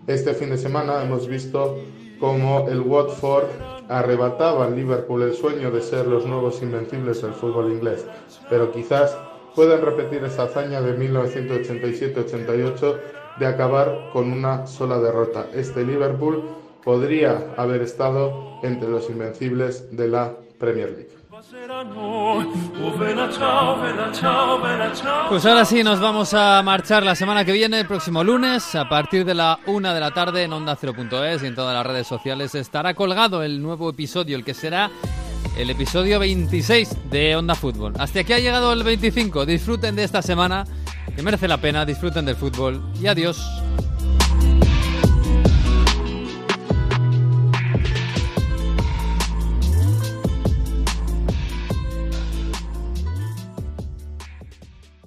Este fin de semana hemos visto cómo el Watford arrebataba al Liverpool el sueño de ser los nuevos invencibles del fútbol inglés, pero quizás puedan repetir esa hazaña de 1987-88 de acabar con una sola derrota. Este Liverpool podría haber estado entre los invencibles de la Premier League. Pues ahora sí, nos vamos a marchar la semana que viene, el próximo lunes, a partir de la una de la tarde en Onda 0.es y en todas las redes sociales estará colgado el nuevo episodio, el que será el episodio 26 de Onda Fútbol. Hasta aquí ha llegado el 25. Disfruten de esta semana, que merece la pena, disfruten del fútbol y adiós.